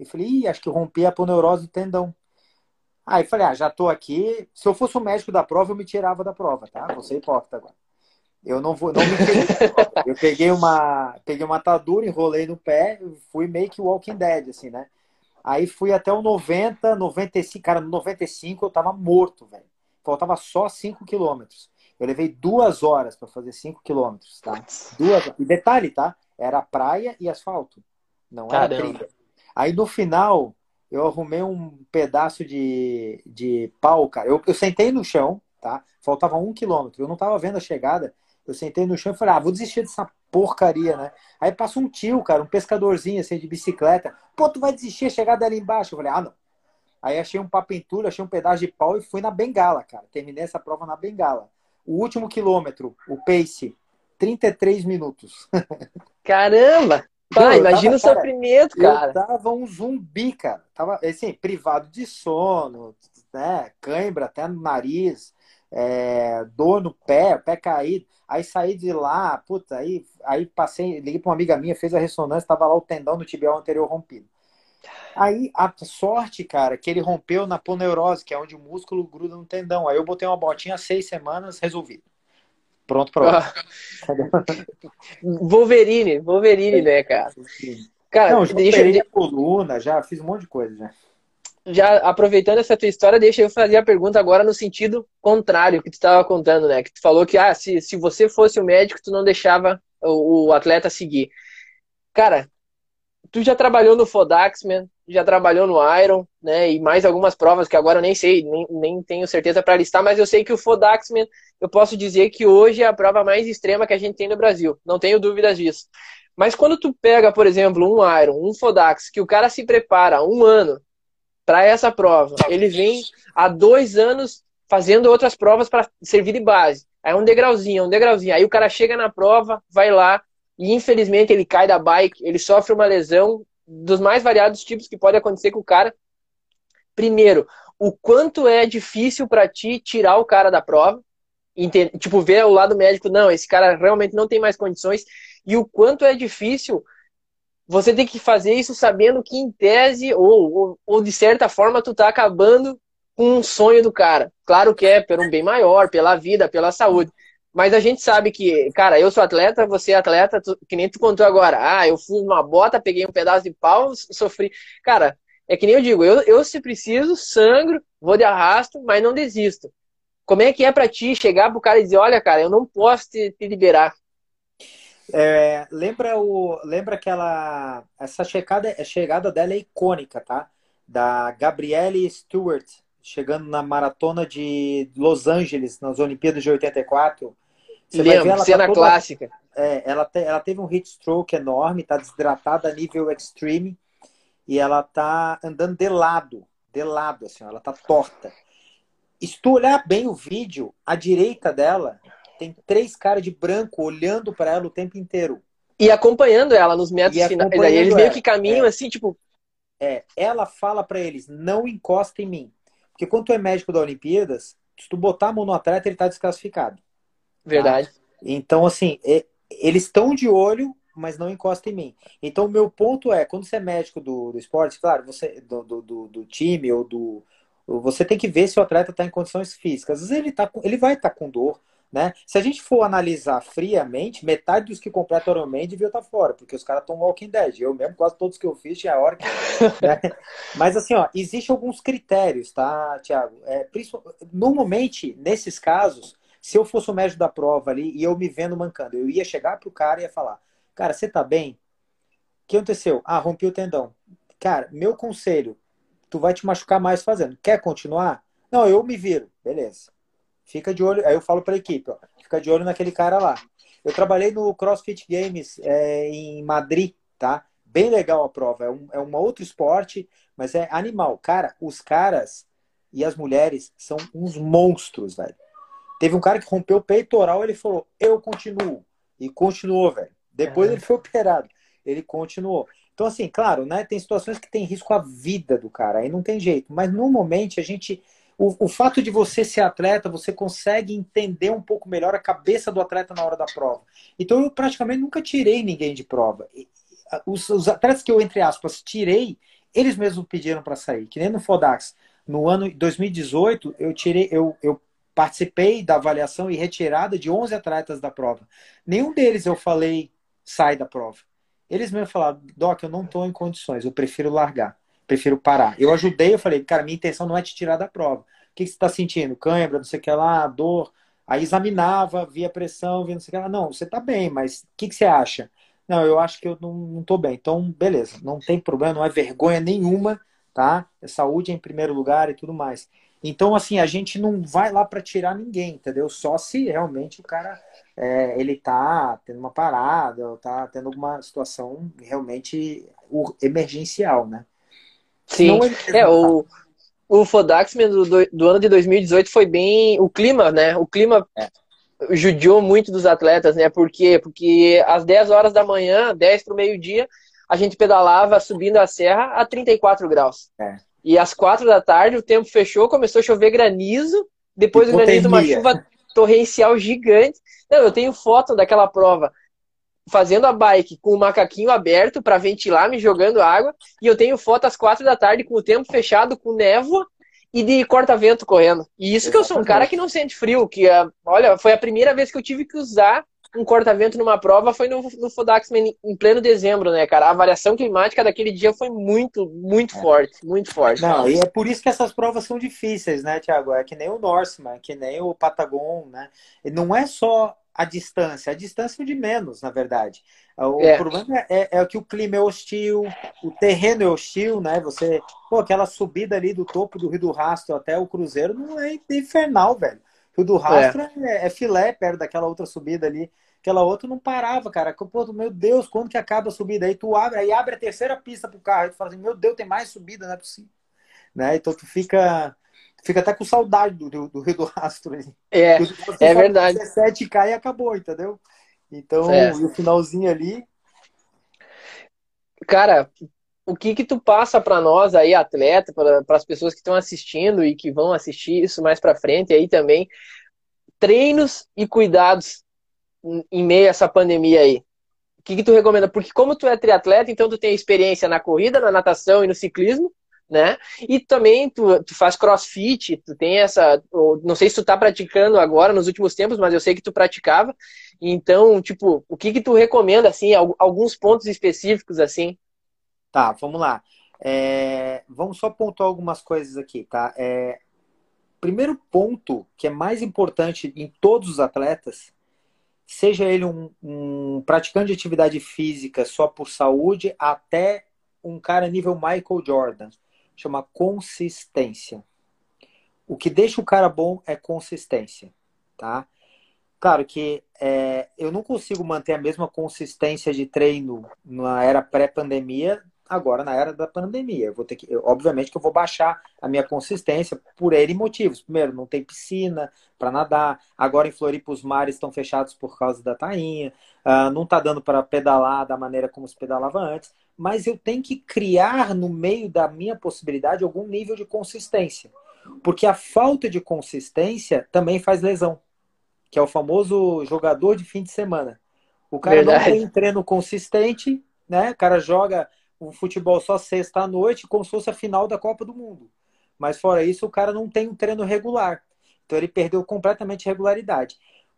E falei, ih, acho que rompi a poneurose do tendão. Aí falei, ah, já tô aqui. Se eu fosse o médico da prova, eu me tirava da prova, tá? Vou ser hipócrita agora. Eu não vou, não me Eu peguei uma, peguei uma atadura, enrolei no pé, fui meio que Walking Dead, assim, né? Aí fui até o 90, 95, cara, no 95 eu tava morto, velho. Faltava só 5 quilômetros. Eu levei duas horas para fazer 5 quilômetros, tá? Duas. E detalhe, tá? Era praia e asfalto. Não era trilha. Aí no final, eu arrumei um pedaço de, de pau, cara. Eu, eu sentei no chão, tá? Faltava um quilômetro. Eu não tava vendo a chegada. Eu sentei no chão e falei, ah, vou desistir dessa porcaria, né? Aí passa um tio, cara, um pescadorzinho assim de bicicleta. Pô, tu vai desistir, chegar dali embaixo. Eu falei, ah, não. Aí achei um papintura, achei um pedaço de pau e fui na bengala, cara. Terminei essa prova na bengala. O último quilômetro, o pace, 33 minutos. (laughs) Caramba! Pá, imagina tava, o sofrimento, cara. Eu tava um zumbi, cara. Tava, assim, privado de sono, né? Cãibra até no nariz, é, dor no pé, pé caído. Aí saí de lá, puta, aí, aí passei, liguei pra uma amiga minha, fez a ressonância, tava lá o tendão do tibial anterior rompido. Aí a sorte, cara, que ele rompeu na poneurose, que é onde o músculo gruda no tendão. Aí eu botei uma botinha seis semanas, resolvido. Pronto para (laughs) ah. Wolverine, Wolverine, né, cara? Cara, Não, já deixa eu... coluna, já fiz um monte de coisa, já. Já aproveitando essa tua história, deixa eu fazer a pergunta agora no sentido contrário que tu estava contando, né? Que tu falou que ah, se, se você fosse o médico, tu não deixava o, o atleta seguir. Cara, tu já trabalhou no Fodaxman, já trabalhou no Iron, né? E mais algumas provas que agora eu nem sei, nem, nem tenho certeza para listar, mas eu sei que o Fodaxman, eu posso dizer que hoje é a prova mais extrema que a gente tem no Brasil. Não tenho dúvidas disso. Mas quando tu pega, por exemplo, um Iron, um Fodax, que o cara se prepara um ano para essa prova, ele vem há dois anos fazendo outras provas para servir de base. Aí é um degrauzinho, é um degrauzinho. Aí o cara chega na prova, vai lá, e infelizmente ele cai da bike, ele sofre uma lesão dos mais variados tipos que pode acontecer com o cara. Primeiro, o quanto é difícil para ti tirar o cara da prova, tipo, ver o lado médico, não, esse cara realmente não tem mais condições, e o quanto é difícil você ter que fazer isso sabendo que em tese, ou, ou, ou de certa forma, tu tá acabando com um sonho do cara. Claro que é por um bem maior, pela vida, pela saúde. Mas a gente sabe que, cara, eu sou atleta, você é atleta, tu, que nem tu contou agora. Ah, eu fui numa bota, peguei um pedaço de pau, sofri. Cara, é que nem eu digo, eu, eu se preciso, sangro, vou de arrasto, mas não desisto. Como é que é para ti chegar pro cara e dizer, olha, cara, eu não posso te, te liberar? É, lembra o, lembra aquela essa chegada, a chegada dela é icônica, tá? Da Gabrielle Stewart chegando na maratona de Los Angeles nas Olimpíadas de 84 você Lembro, ela cena tá toda, clássica. É, ela, te, ela teve um heat stroke enorme, tá desidratada a nível extreme e ela tá andando de lado, de lado, assim, ela tá torta. E se tu olhar bem o vídeo, à direita dela tem três caras de branco olhando para ela o tempo inteiro. E acompanhando ela nos metros finais. Aí eles meio que caminham é, assim, tipo. É, ela fala para eles: não encosta em mim. Porque quando tu é médico da Olimpíadas, se tu botar a mão no atleta, ele tá desclassificado. Verdade. Tá? Então, assim, eles estão de olho, mas não encosta em mim. Então, o meu ponto é, quando você é médico do, do esporte, claro, você do, do, do time ou do. Você tem que ver se o atleta está em condições físicas. Às vezes ele, tá, ele vai estar tá com dor. Né? Se a gente for analisar friamente, metade dos que completam Ironman devia estar tá fora, porque os caras estão Walking Dead. Eu mesmo, quase todos que eu fiz, tinha hora que. (laughs) Né? Mas assim, ó, existem alguns critérios, tá, Tiago? É, normalmente, nesses casos, se eu fosse o médico da prova ali e eu me vendo mancando, eu ia chegar pro cara e ia falar: Cara, você tá bem? O que aconteceu? Ah, rompi o tendão. Cara, meu conselho: tu vai te machucar mais fazendo. Quer continuar? Não, eu me viro. Beleza. Fica de olho. Aí eu falo pra equipe: ó, fica de olho naquele cara lá. Eu trabalhei no CrossFit Games é, em Madrid, tá? bem legal a prova. É um, é um outro esporte, mas é animal. Cara, os caras e as mulheres são uns monstros, velho. Teve um cara que rompeu o peitoral, ele falou, eu continuo. E continuou, velho. Depois ele foi operado. Ele continuou. Então, assim, claro, né? Tem situações que tem risco à vida do cara, aí não tem jeito. Mas normalmente a gente. O, o fato de você ser atleta, você consegue entender um pouco melhor a cabeça do atleta na hora da prova. Então eu praticamente nunca tirei ninguém de prova. Os, os atletas que eu, entre aspas, tirei, eles mesmos pediram para sair, que nem no Fodax. No ano 2018, eu tirei, eu, eu participei da avaliação e retirada de 11 atletas da prova. Nenhum deles eu falei, sai da prova. Eles mesmo falaram, Doc, eu não estou em condições, eu prefiro largar, prefiro parar. Eu ajudei, eu falei, cara, minha intenção não é te tirar da prova. O que, que você está sentindo? Cãibra, não sei o que lá, dor. Aí examinava, via pressão, via não sei o que lá. Não, você está bem, mas o que, que você acha? Não, eu acho que eu não estou bem. Então, beleza, não tem problema, não é vergonha nenhuma, tá? É saúde em primeiro lugar e tudo mais. Então, assim, a gente não vai lá para tirar ninguém, entendeu? Só se realmente o cara é, ele tá tendo uma parada, ou tá tendo alguma situação realmente emergencial, né? Sim, é, o, o Fodaxman do, do ano de 2018 foi bem. O clima, né? O clima é. judiou muito dos atletas, né? Por quê? Porque às 10 horas da manhã, 10 para o meio-dia, a gente pedalava subindo a serra a 34 graus. É. E às quatro da tarde o tempo fechou, começou a chover granizo. Depois do granizo, uma chuva torrencial gigante. Não, eu tenho foto daquela prova fazendo a bike com o macaquinho aberto para ventilar, me jogando água. E eu tenho foto às quatro da tarde com o tempo fechado, com névoa e de corta-vento correndo. E isso Exatamente. que eu sou um cara que não sente frio, que ah, olha, foi a primeira vez que eu tive que usar um corta-vento numa prova foi no, no Fodaxman em pleno dezembro, né, cara? A variação climática daquele dia foi muito, muito é. forte, muito forte. Não, e é por isso que essas provas são difíceis, né, Thiago? É que nem o Norseman, que nem o Patagon, né? E não é só a distância, a distância é de menos, na verdade. O é. problema é, é, que o clima é hostil, o terreno é hostil, né? Você, pô, aquela subida ali do topo do Rio do Rastro até o Cruzeiro não é infernal, velho. O do Rastro é. é. é filé perto daquela outra subida ali. Aquela outra não parava, cara. Pô, meu Deus, quando que acaba a subida? Aí tu abre, aí abre a terceira pista pro carro. Aí tu fala assim, meu Deus, tem mais subida, não é possível. Né? Então tu fica, fica até com saudade do, do, do Rio do Rastro. Aí. É, é verdade. 17 cai e acabou, entendeu? Então, é. o finalzinho ali. Cara, o que que tu passa para nós aí, atleta, para as pessoas que estão assistindo e que vão assistir isso mais para frente aí também, treinos e cuidados em meio a essa pandemia aí? O que que tu recomenda? Porque como tu é triatleta, então tu tem experiência na corrida, na natação e no ciclismo, né? E também tu, tu faz crossfit, tu tem essa, não sei se tu tá praticando agora nos últimos tempos, mas eu sei que tu praticava. Então, tipo, o que que tu recomenda assim, alguns pontos específicos assim? Tá, vamos lá. É, vamos só pontuar algumas coisas aqui, tá? É, primeiro ponto que é mais importante em todos os atletas, seja ele um, um praticante de atividade física só por saúde, até um cara nível Michael Jordan, chama consistência. O que deixa o cara bom é consistência, tá? Claro que é, eu não consigo manter a mesma consistência de treino na era pré-pandemia agora na era da pandemia. Eu vou ter que, eu, obviamente que eu vou baixar a minha consistência por N motivos. Primeiro, não tem piscina para nadar. Agora em Floripa os mares estão fechados por causa da tainha. Uh, não está dando para pedalar da maneira como se pedalava antes. Mas eu tenho que criar no meio da minha possibilidade algum nível de consistência. Porque a falta de consistência também faz lesão. Que é o famoso jogador de fim de semana. O cara Verdade. não tem treino consistente, né? O cara joga o futebol só sexta à noite, como se fosse a final da Copa do Mundo. Mas fora isso, o cara não tem um treino regular. Então ele perdeu completamente a regularidade.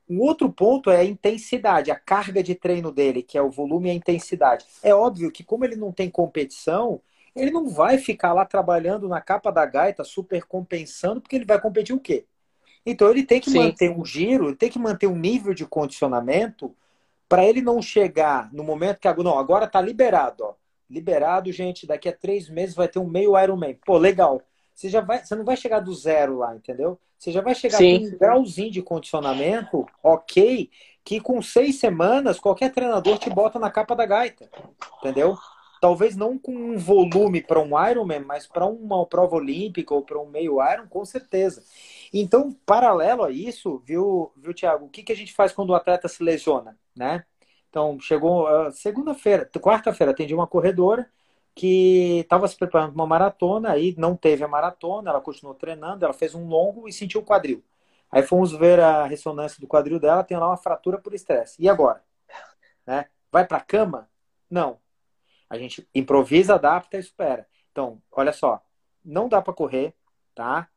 Um outro ponto é a intensidade, a carga de treino dele, que é o volume e a intensidade. É óbvio que, como ele não tem competição, ele não vai ficar lá trabalhando na capa da gaita, super compensando, porque ele vai competir o quê? Então ele tem que Sim. manter um giro, ele tem que manter um nível de condicionamento para ele não chegar no momento que não, agora está liberado, ó liberado, gente, daqui a três meses vai ter um meio Ironman. Pô, legal. Você já vai, você não vai chegar do zero lá, entendeu? Você já vai chegar Sim. com um grauzinho de condicionamento, ok, que com seis semanas qualquer treinador te bota na capa da gaita, entendeu? talvez não com um volume para um Ironman, mas para uma prova olímpica ou para um meio Iron, com certeza. Então, paralelo a isso, viu, viu Tiago, o que, que a gente faz quando o atleta se lesiona, né? Então, chegou uh, segunda-feira, quarta-feira, atendi uma corredora que estava se preparando para uma maratona, aí não teve a maratona, ela continuou treinando, ela fez um longo e sentiu o quadril. Aí fomos ver a ressonância do quadril dela, tem lá uma fratura por estresse. E agora? Né? Vai para a cama? Não. A gente improvisa, adapta e espera. Então, olha só, não dá para correr, tá?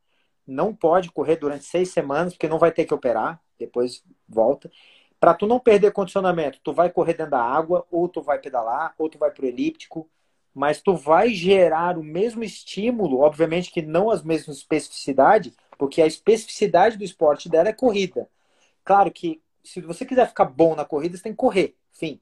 Não pode correr durante seis semanas, porque não vai ter que operar, depois volta. Para tu não perder condicionamento, tu vai correr dentro da água, ou tu vai pedalar, ou tu vai pro elíptico, mas tu vai gerar o mesmo estímulo, obviamente que não as mesmas especificidades, porque a especificidade do esporte dela é corrida. Claro que se você quiser ficar bom na corrida, você tem que correr, fim,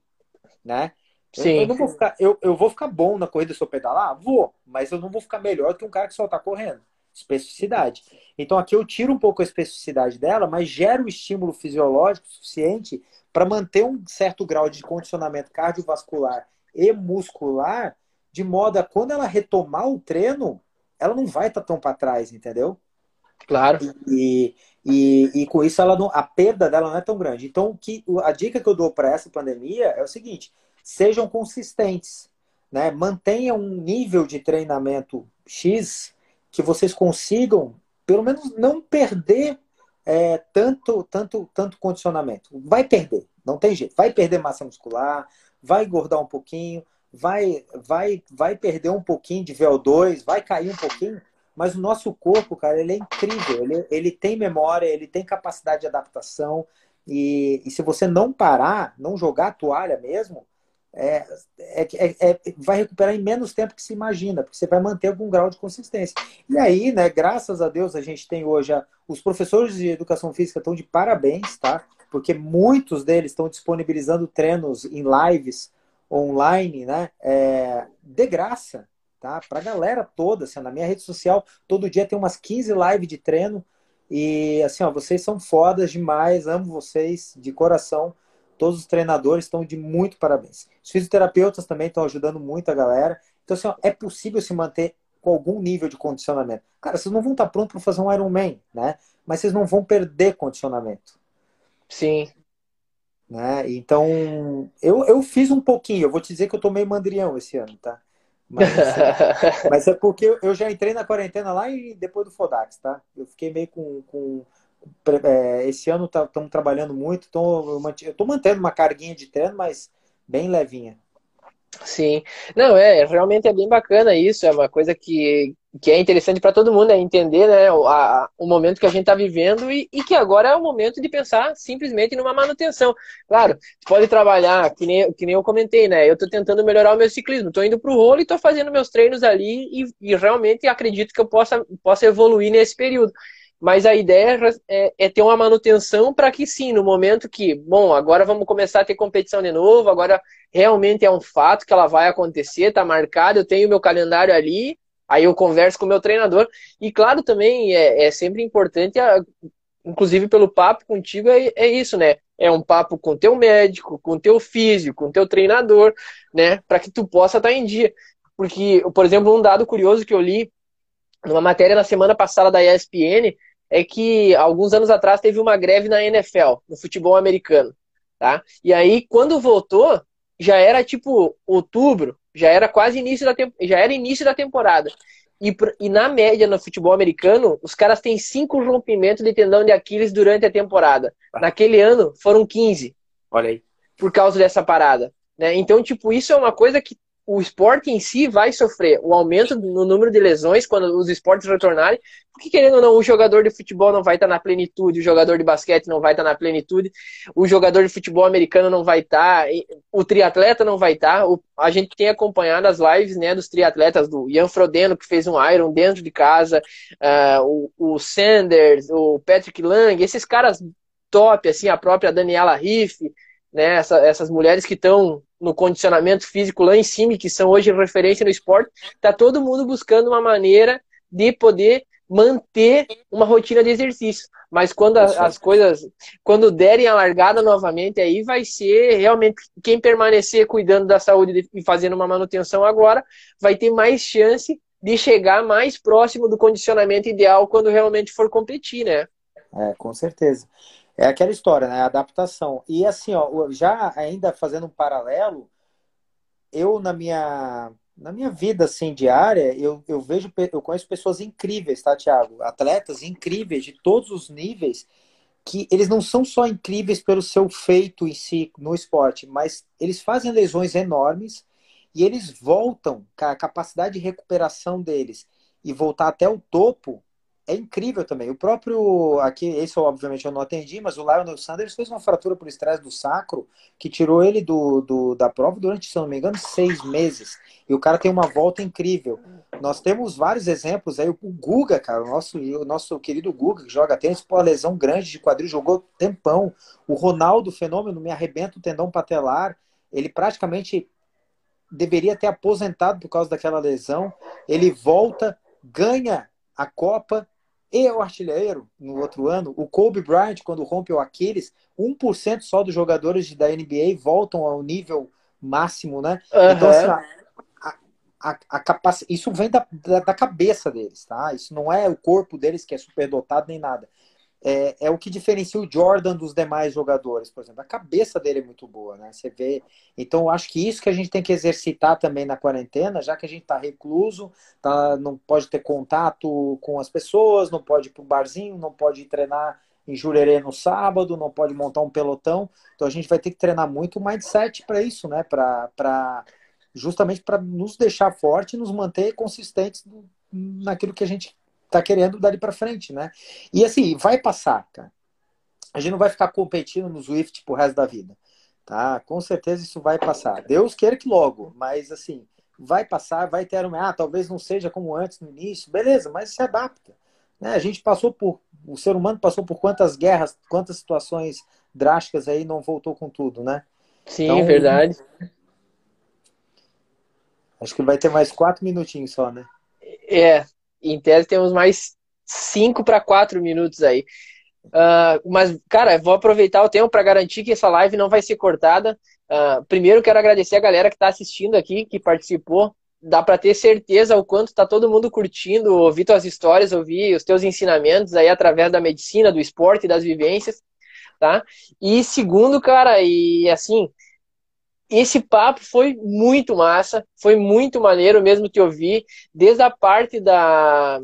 né? Sim. Eu, eu, não vou ficar, eu, eu vou ficar bom na corrida se eu pedalar? Vou, mas eu não vou ficar melhor que um cara que só está correndo. Especificidade. Então aqui eu tiro um pouco a especificidade dela, mas gero o estímulo fisiológico suficiente para manter um certo grau de condicionamento cardiovascular e muscular, de modo a quando ela retomar o treino, ela não vai estar tá tão para trás, entendeu? Claro. E, e, e, com isso ela não, a perda dela não é tão grande. Então, que, a dica que eu dou para essa pandemia é o seguinte: sejam consistentes, né? mantenham um nível de treinamento X que vocês consigam, pelo menos, não perder é, tanto, tanto, tanto condicionamento. Vai perder, não tem jeito. Vai perder massa muscular, vai engordar um pouquinho, vai, vai, vai perder um pouquinho de VO2, vai cair um pouquinho, mas o nosso corpo, cara, ele é incrível. Ele, ele tem memória, ele tem capacidade de adaptação. E, e se você não parar, não jogar a toalha mesmo, é, é, é, é, vai recuperar em menos tempo que se imagina, porque você vai manter algum grau de consistência. E aí, né, graças a Deus, a gente tem hoje a, os professores de educação física estão de parabéns, tá? Porque muitos deles estão disponibilizando treinos em lives online, né? É, de graça, tá? Pra galera toda, assim, na minha rede social, todo dia tem umas 15 lives de treino. E assim, ó, vocês são fodas demais, amo vocês de coração. Todos os treinadores estão de muito parabéns. Os fisioterapeutas também estão ajudando muito a galera. Então, assim, ó, é possível se manter com algum nível de condicionamento. Cara, vocês não vão estar prontos para fazer um Ironman, né? Mas vocês não vão perder condicionamento. Sim. Né? Então, eu, eu fiz um pouquinho. Eu vou te dizer que eu tô meio mandrião esse ano, tá? Mas, (laughs) mas é porque eu já entrei na quarentena lá e depois do Fodax, tá? Eu fiquei meio com, com é, esse ano estamos tá, trabalhando muito, eu estou mantendo uma carguinha de treino, mas bem levinha. Sim, não, é, realmente é bem bacana isso, é uma coisa que, que é interessante para todo mundo, é entender né, o, a, o momento que a gente está vivendo e, e, que agora é o momento de pensar simplesmente numa manutenção. Claro, pode trabalhar, que nem, que nem eu comentei, né? Eu estou tentando melhorar o meu ciclismo, estou indo para o rolo e estou fazendo meus treinos ali e, e realmente acredito que eu possa, possa evoluir nesse período. Mas a ideia é, é ter uma manutenção para que sim, no momento que, bom, agora vamos começar a ter competição de novo, agora realmente é um fato que ela vai acontecer, está marcado, eu tenho meu calendário ali, aí eu converso com o meu treinador. E claro, também é, é sempre importante, inclusive pelo papo contigo, é, é isso, né? É um papo com teu médico, com teu físico, com teu treinador, né? Para que tu possa estar tá em dia. Porque, por exemplo, um dado curioso que eu li numa matéria na semana passada da ESPN é que alguns anos atrás teve uma greve na NFL, no futebol americano, tá? E aí quando voltou, já era tipo outubro, já era quase início da já era início da temporada. E, e na média no futebol americano, os caras têm cinco rompimentos de tendão de Aquiles durante a temporada. Ah. Naquele ano foram 15. Olha aí. Por causa dessa parada. Né? Então, tipo, isso é uma coisa que o esporte em si vai sofrer o aumento no número de lesões quando os esportes retornarem, porque querendo ou não, o jogador de futebol não vai estar na plenitude, o jogador de basquete não vai estar na plenitude, o jogador de futebol americano não vai estar, o triatleta não vai estar. A gente tem acompanhado as lives né, dos triatletas, do Ian Frodeno, que fez um Iron dentro de casa, uh, o, o Sanders, o Patrick Lang, esses caras top, assim, a própria Daniela Riff, né, essa, essas mulheres que estão no condicionamento físico lá em cima, que são hoje referência no esporte, tá todo mundo buscando uma maneira de poder manter uma rotina de exercício. Mas quando as, as coisas, quando derem a largada novamente, aí vai ser realmente quem permanecer cuidando da saúde e fazendo uma manutenção agora, vai ter mais chance de chegar mais próximo do condicionamento ideal quando realmente for competir, né? É, com certeza. É aquela história, né? A adaptação. E assim, ó, já ainda fazendo um paralelo, eu na minha na minha vida assim diária, eu, eu vejo eu conheço pessoas incríveis, tá, Thiago? Atletas incríveis de todos os níveis que eles não são só incríveis pelo seu feito em si no esporte, mas eles fazem lesões enormes e eles voltam, a capacidade de recuperação deles e voltar até o topo é incrível também. O próprio, aqui, esse obviamente eu não atendi, mas o Lionel Sanders fez uma fratura por estresse do sacro que tirou ele do, do, da prova durante, se não me engano, seis meses. E o cara tem uma volta incrível. Nós temos vários exemplos aí. O Guga, cara, o nosso, o nosso querido Guga, que joga tênis, pô, lesão grande de quadril, jogou tempão. O Ronaldo, fenômeno, me arrebenta o tendão patelar. Ele praticamente deveria ter aposentado por causa daquela lesão. Ele volta, ganha a Copa e o artilheiro no outro ano. O Kobe Bryant, quando rompe o Aquiles, 1% só dos jogadores da NBA voltam ao nível máximo, né? Uhum. Então, assim, a, a, a capac... isso vem da, da, da, cabeça deles, tá? Isso não é o corpo deles que é superdotado nem nada é, é, o que diferencia o Jordan dos demais jogadores, por exemplo. A cabeça dele é muito boa, né? Você vê. Então, eu acho que isso que a gente tem que exercitar também na quarentena, já que a gente está recluso, tá, não pode ter contato com as pessoas, não pode ir para o barzinho, não pode treinar em Jurerê no sábado, não pode montar um pelotão. Então, a gente vai ter que treinar muito o mindset para isso, né? Para justamente para nos deixar forte e nos manter consistentes naquilo que a gente tá querendo dali para frente, né? E assim, vai passar, cara. A gente não vai ficar competindo no Swift pro resto da vida, tá? Com certeza isso vai passar. Deus queira que logo, mas assim, vai passar, vai ter uma, ah, talvez não seja como antes no início, beleza, mas se adapta. Né? A gente passou por, o ser humano passou por quantas guerras, quantas situações drásticas aí não voltou com tudo, né? Sim, então, verdade. Acho que vai ter mais quatro minutinhos só, né? É, em tese temos mais 5 para 4 minutos aí. Uh, mas, cara, vou aproveitar o tempo para garantir que essa live não vai ser cortada. Uh, primeiro, quero agradecer a galera que está assistindo aqui, que participou. Dá para ter certeza o quanto está todo mundo curtindo, ouvir tuas histórias, ouvir os teus ensinamentos aí através da medicina, do esporte das vivências, tá? E segundo, cara, e assim, esse papo foi muito massa, foi muito maneiro mesmo te ouvir, desde a parte da,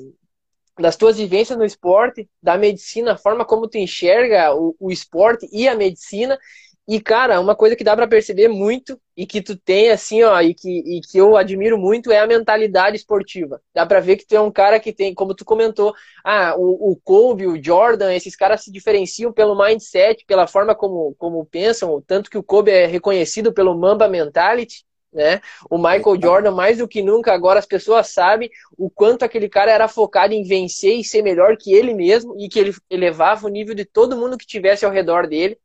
das tuas vivências no esporte, da medicina, a forma como tu enxerga o, o esporte e a medicina, e, cara, uma coisa que dá para perceber muito e que tu tem, assim, ó, e que, e que eu admiro muito é a mentalidade esportiva. Dá para ver que tu é um cara que tem, como tu comentou, ah, o, o Kobe, o Jordan, esses caras se diferenciam pelo mindset, pela forma como, como pensam, tanto que o Kobe é reconhecido pelo Mamba Mentality, né? O Michael Jordan, mais do que nunca, agora as pessoas sabem o quanto aquele cara era focado em vencer e ser melhor que ele mesmo e que ele elevava o nível de todo mundo que tivesse ao redor dele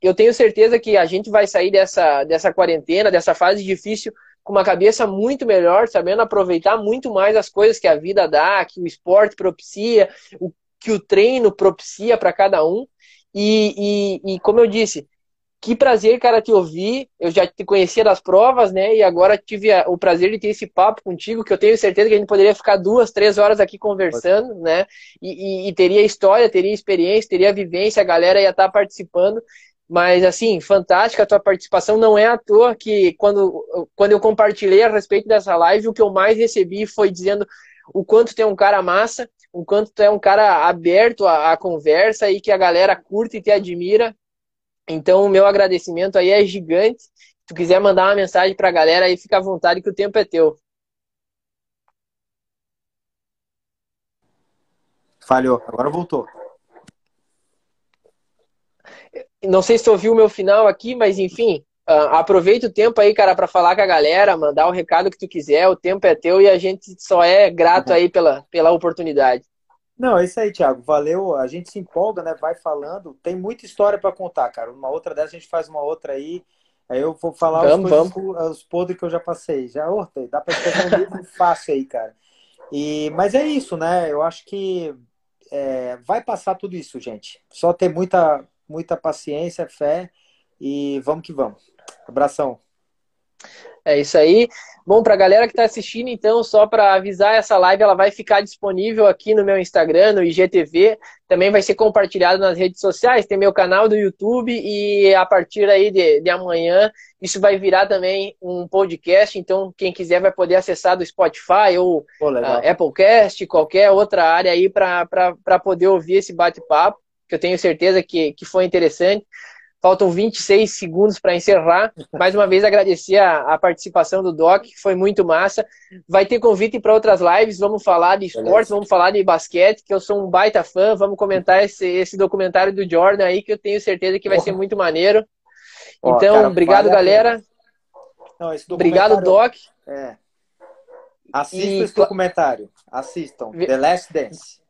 eu tenho certeza que a gente vai sair dessa, dessa quarentena, dessa fase difícil, com uma cabeça muito melhor, sabendo aproveitar muito mais as coisas que a vida dá, que o esporte propicia, o, que o treino propicia para cada um. E, e, e, como eu disse, que prazer, cara, te ouvir. Eu já te conhecia das provas, né? E agora tive o prazer de ter esse papo contigo, que eu tenho certeza que a gente poderia ficar duas, três horas aqui conversando, né? E, e, e teria história, teria experiência, teria vivência, a galera ia estar participando. Mas, assim, fantástica a tua participação. Não é à toa que quando, quando eu compartilhei a respeito dessa live, o que eu mais recebi foi dizendo o quanto tem um cara massa, o quanto tu é um cara aberto à, à conversa e que a galera curte e te admira. Então, o meu agradecimento aí é gigante. Se tu quiser mandar uma mensagem para a galera aí, fica à vontade que o tempo é teu. Falhou, agora voltou. Não sei se tu ouviu o meu final aqui, mas enfim, uh, aproveita o tempo aí, cara, para falar com a galera, mandar o recado que tu quiser. O tempo é teu e a gente só é grato uhum. aí pela, pela oportunidade. Não, é isso aí, Thiago. Valeu. A gente se empolga, né? Vai falando. Tem muita história para contar, cara. Uma outra dessa a gente faz uma outra aí. Aí eu vou falar vamos, os, coisas, os podres que eu já passei. Já, oh, dá para escrever um (laughs) livro fácil aí, cara. E, mas é isso, né? Eu acho que é, vai passar tudo isso, gente. Só ter muita, muita paciência, fé e vamos que vamos. Abração. É isso aí. Bom, para a galera que está assistindo, então, só para avisar, essa live ela vai ficar disponível aqui no meu Instagram, no IGTV. Também vai ser compartilhado nas redes sociais. Tem meu canal do YouTube e a partir aí de, de amanhã isso vai virar também um podcast. Então, quem quiser vai poder acessar do Spotify ou Pô, uh, Applecast, qualquer outra área aí para poder ouvir esse bate-papo, que eu tenho certeza que, que foi interessante. Faltam 26 segundos para encerrar. (laughs) Mais uma vez agradecer a, a, participação do Doc, que foi muito massa. Vai ter convite para outras lives. Vamos falar de esporte, vamos falar de basquete, que eu sou um baita fã. Vamos comentar esse, esse documentário do Jordan aí, que eu tenho certeza que vai ser muito maneiro. Então, cara, obrigado, galera. Não, obrigado, Doc. É. Assistam e... esse documentário. Assistam. The Last Dance.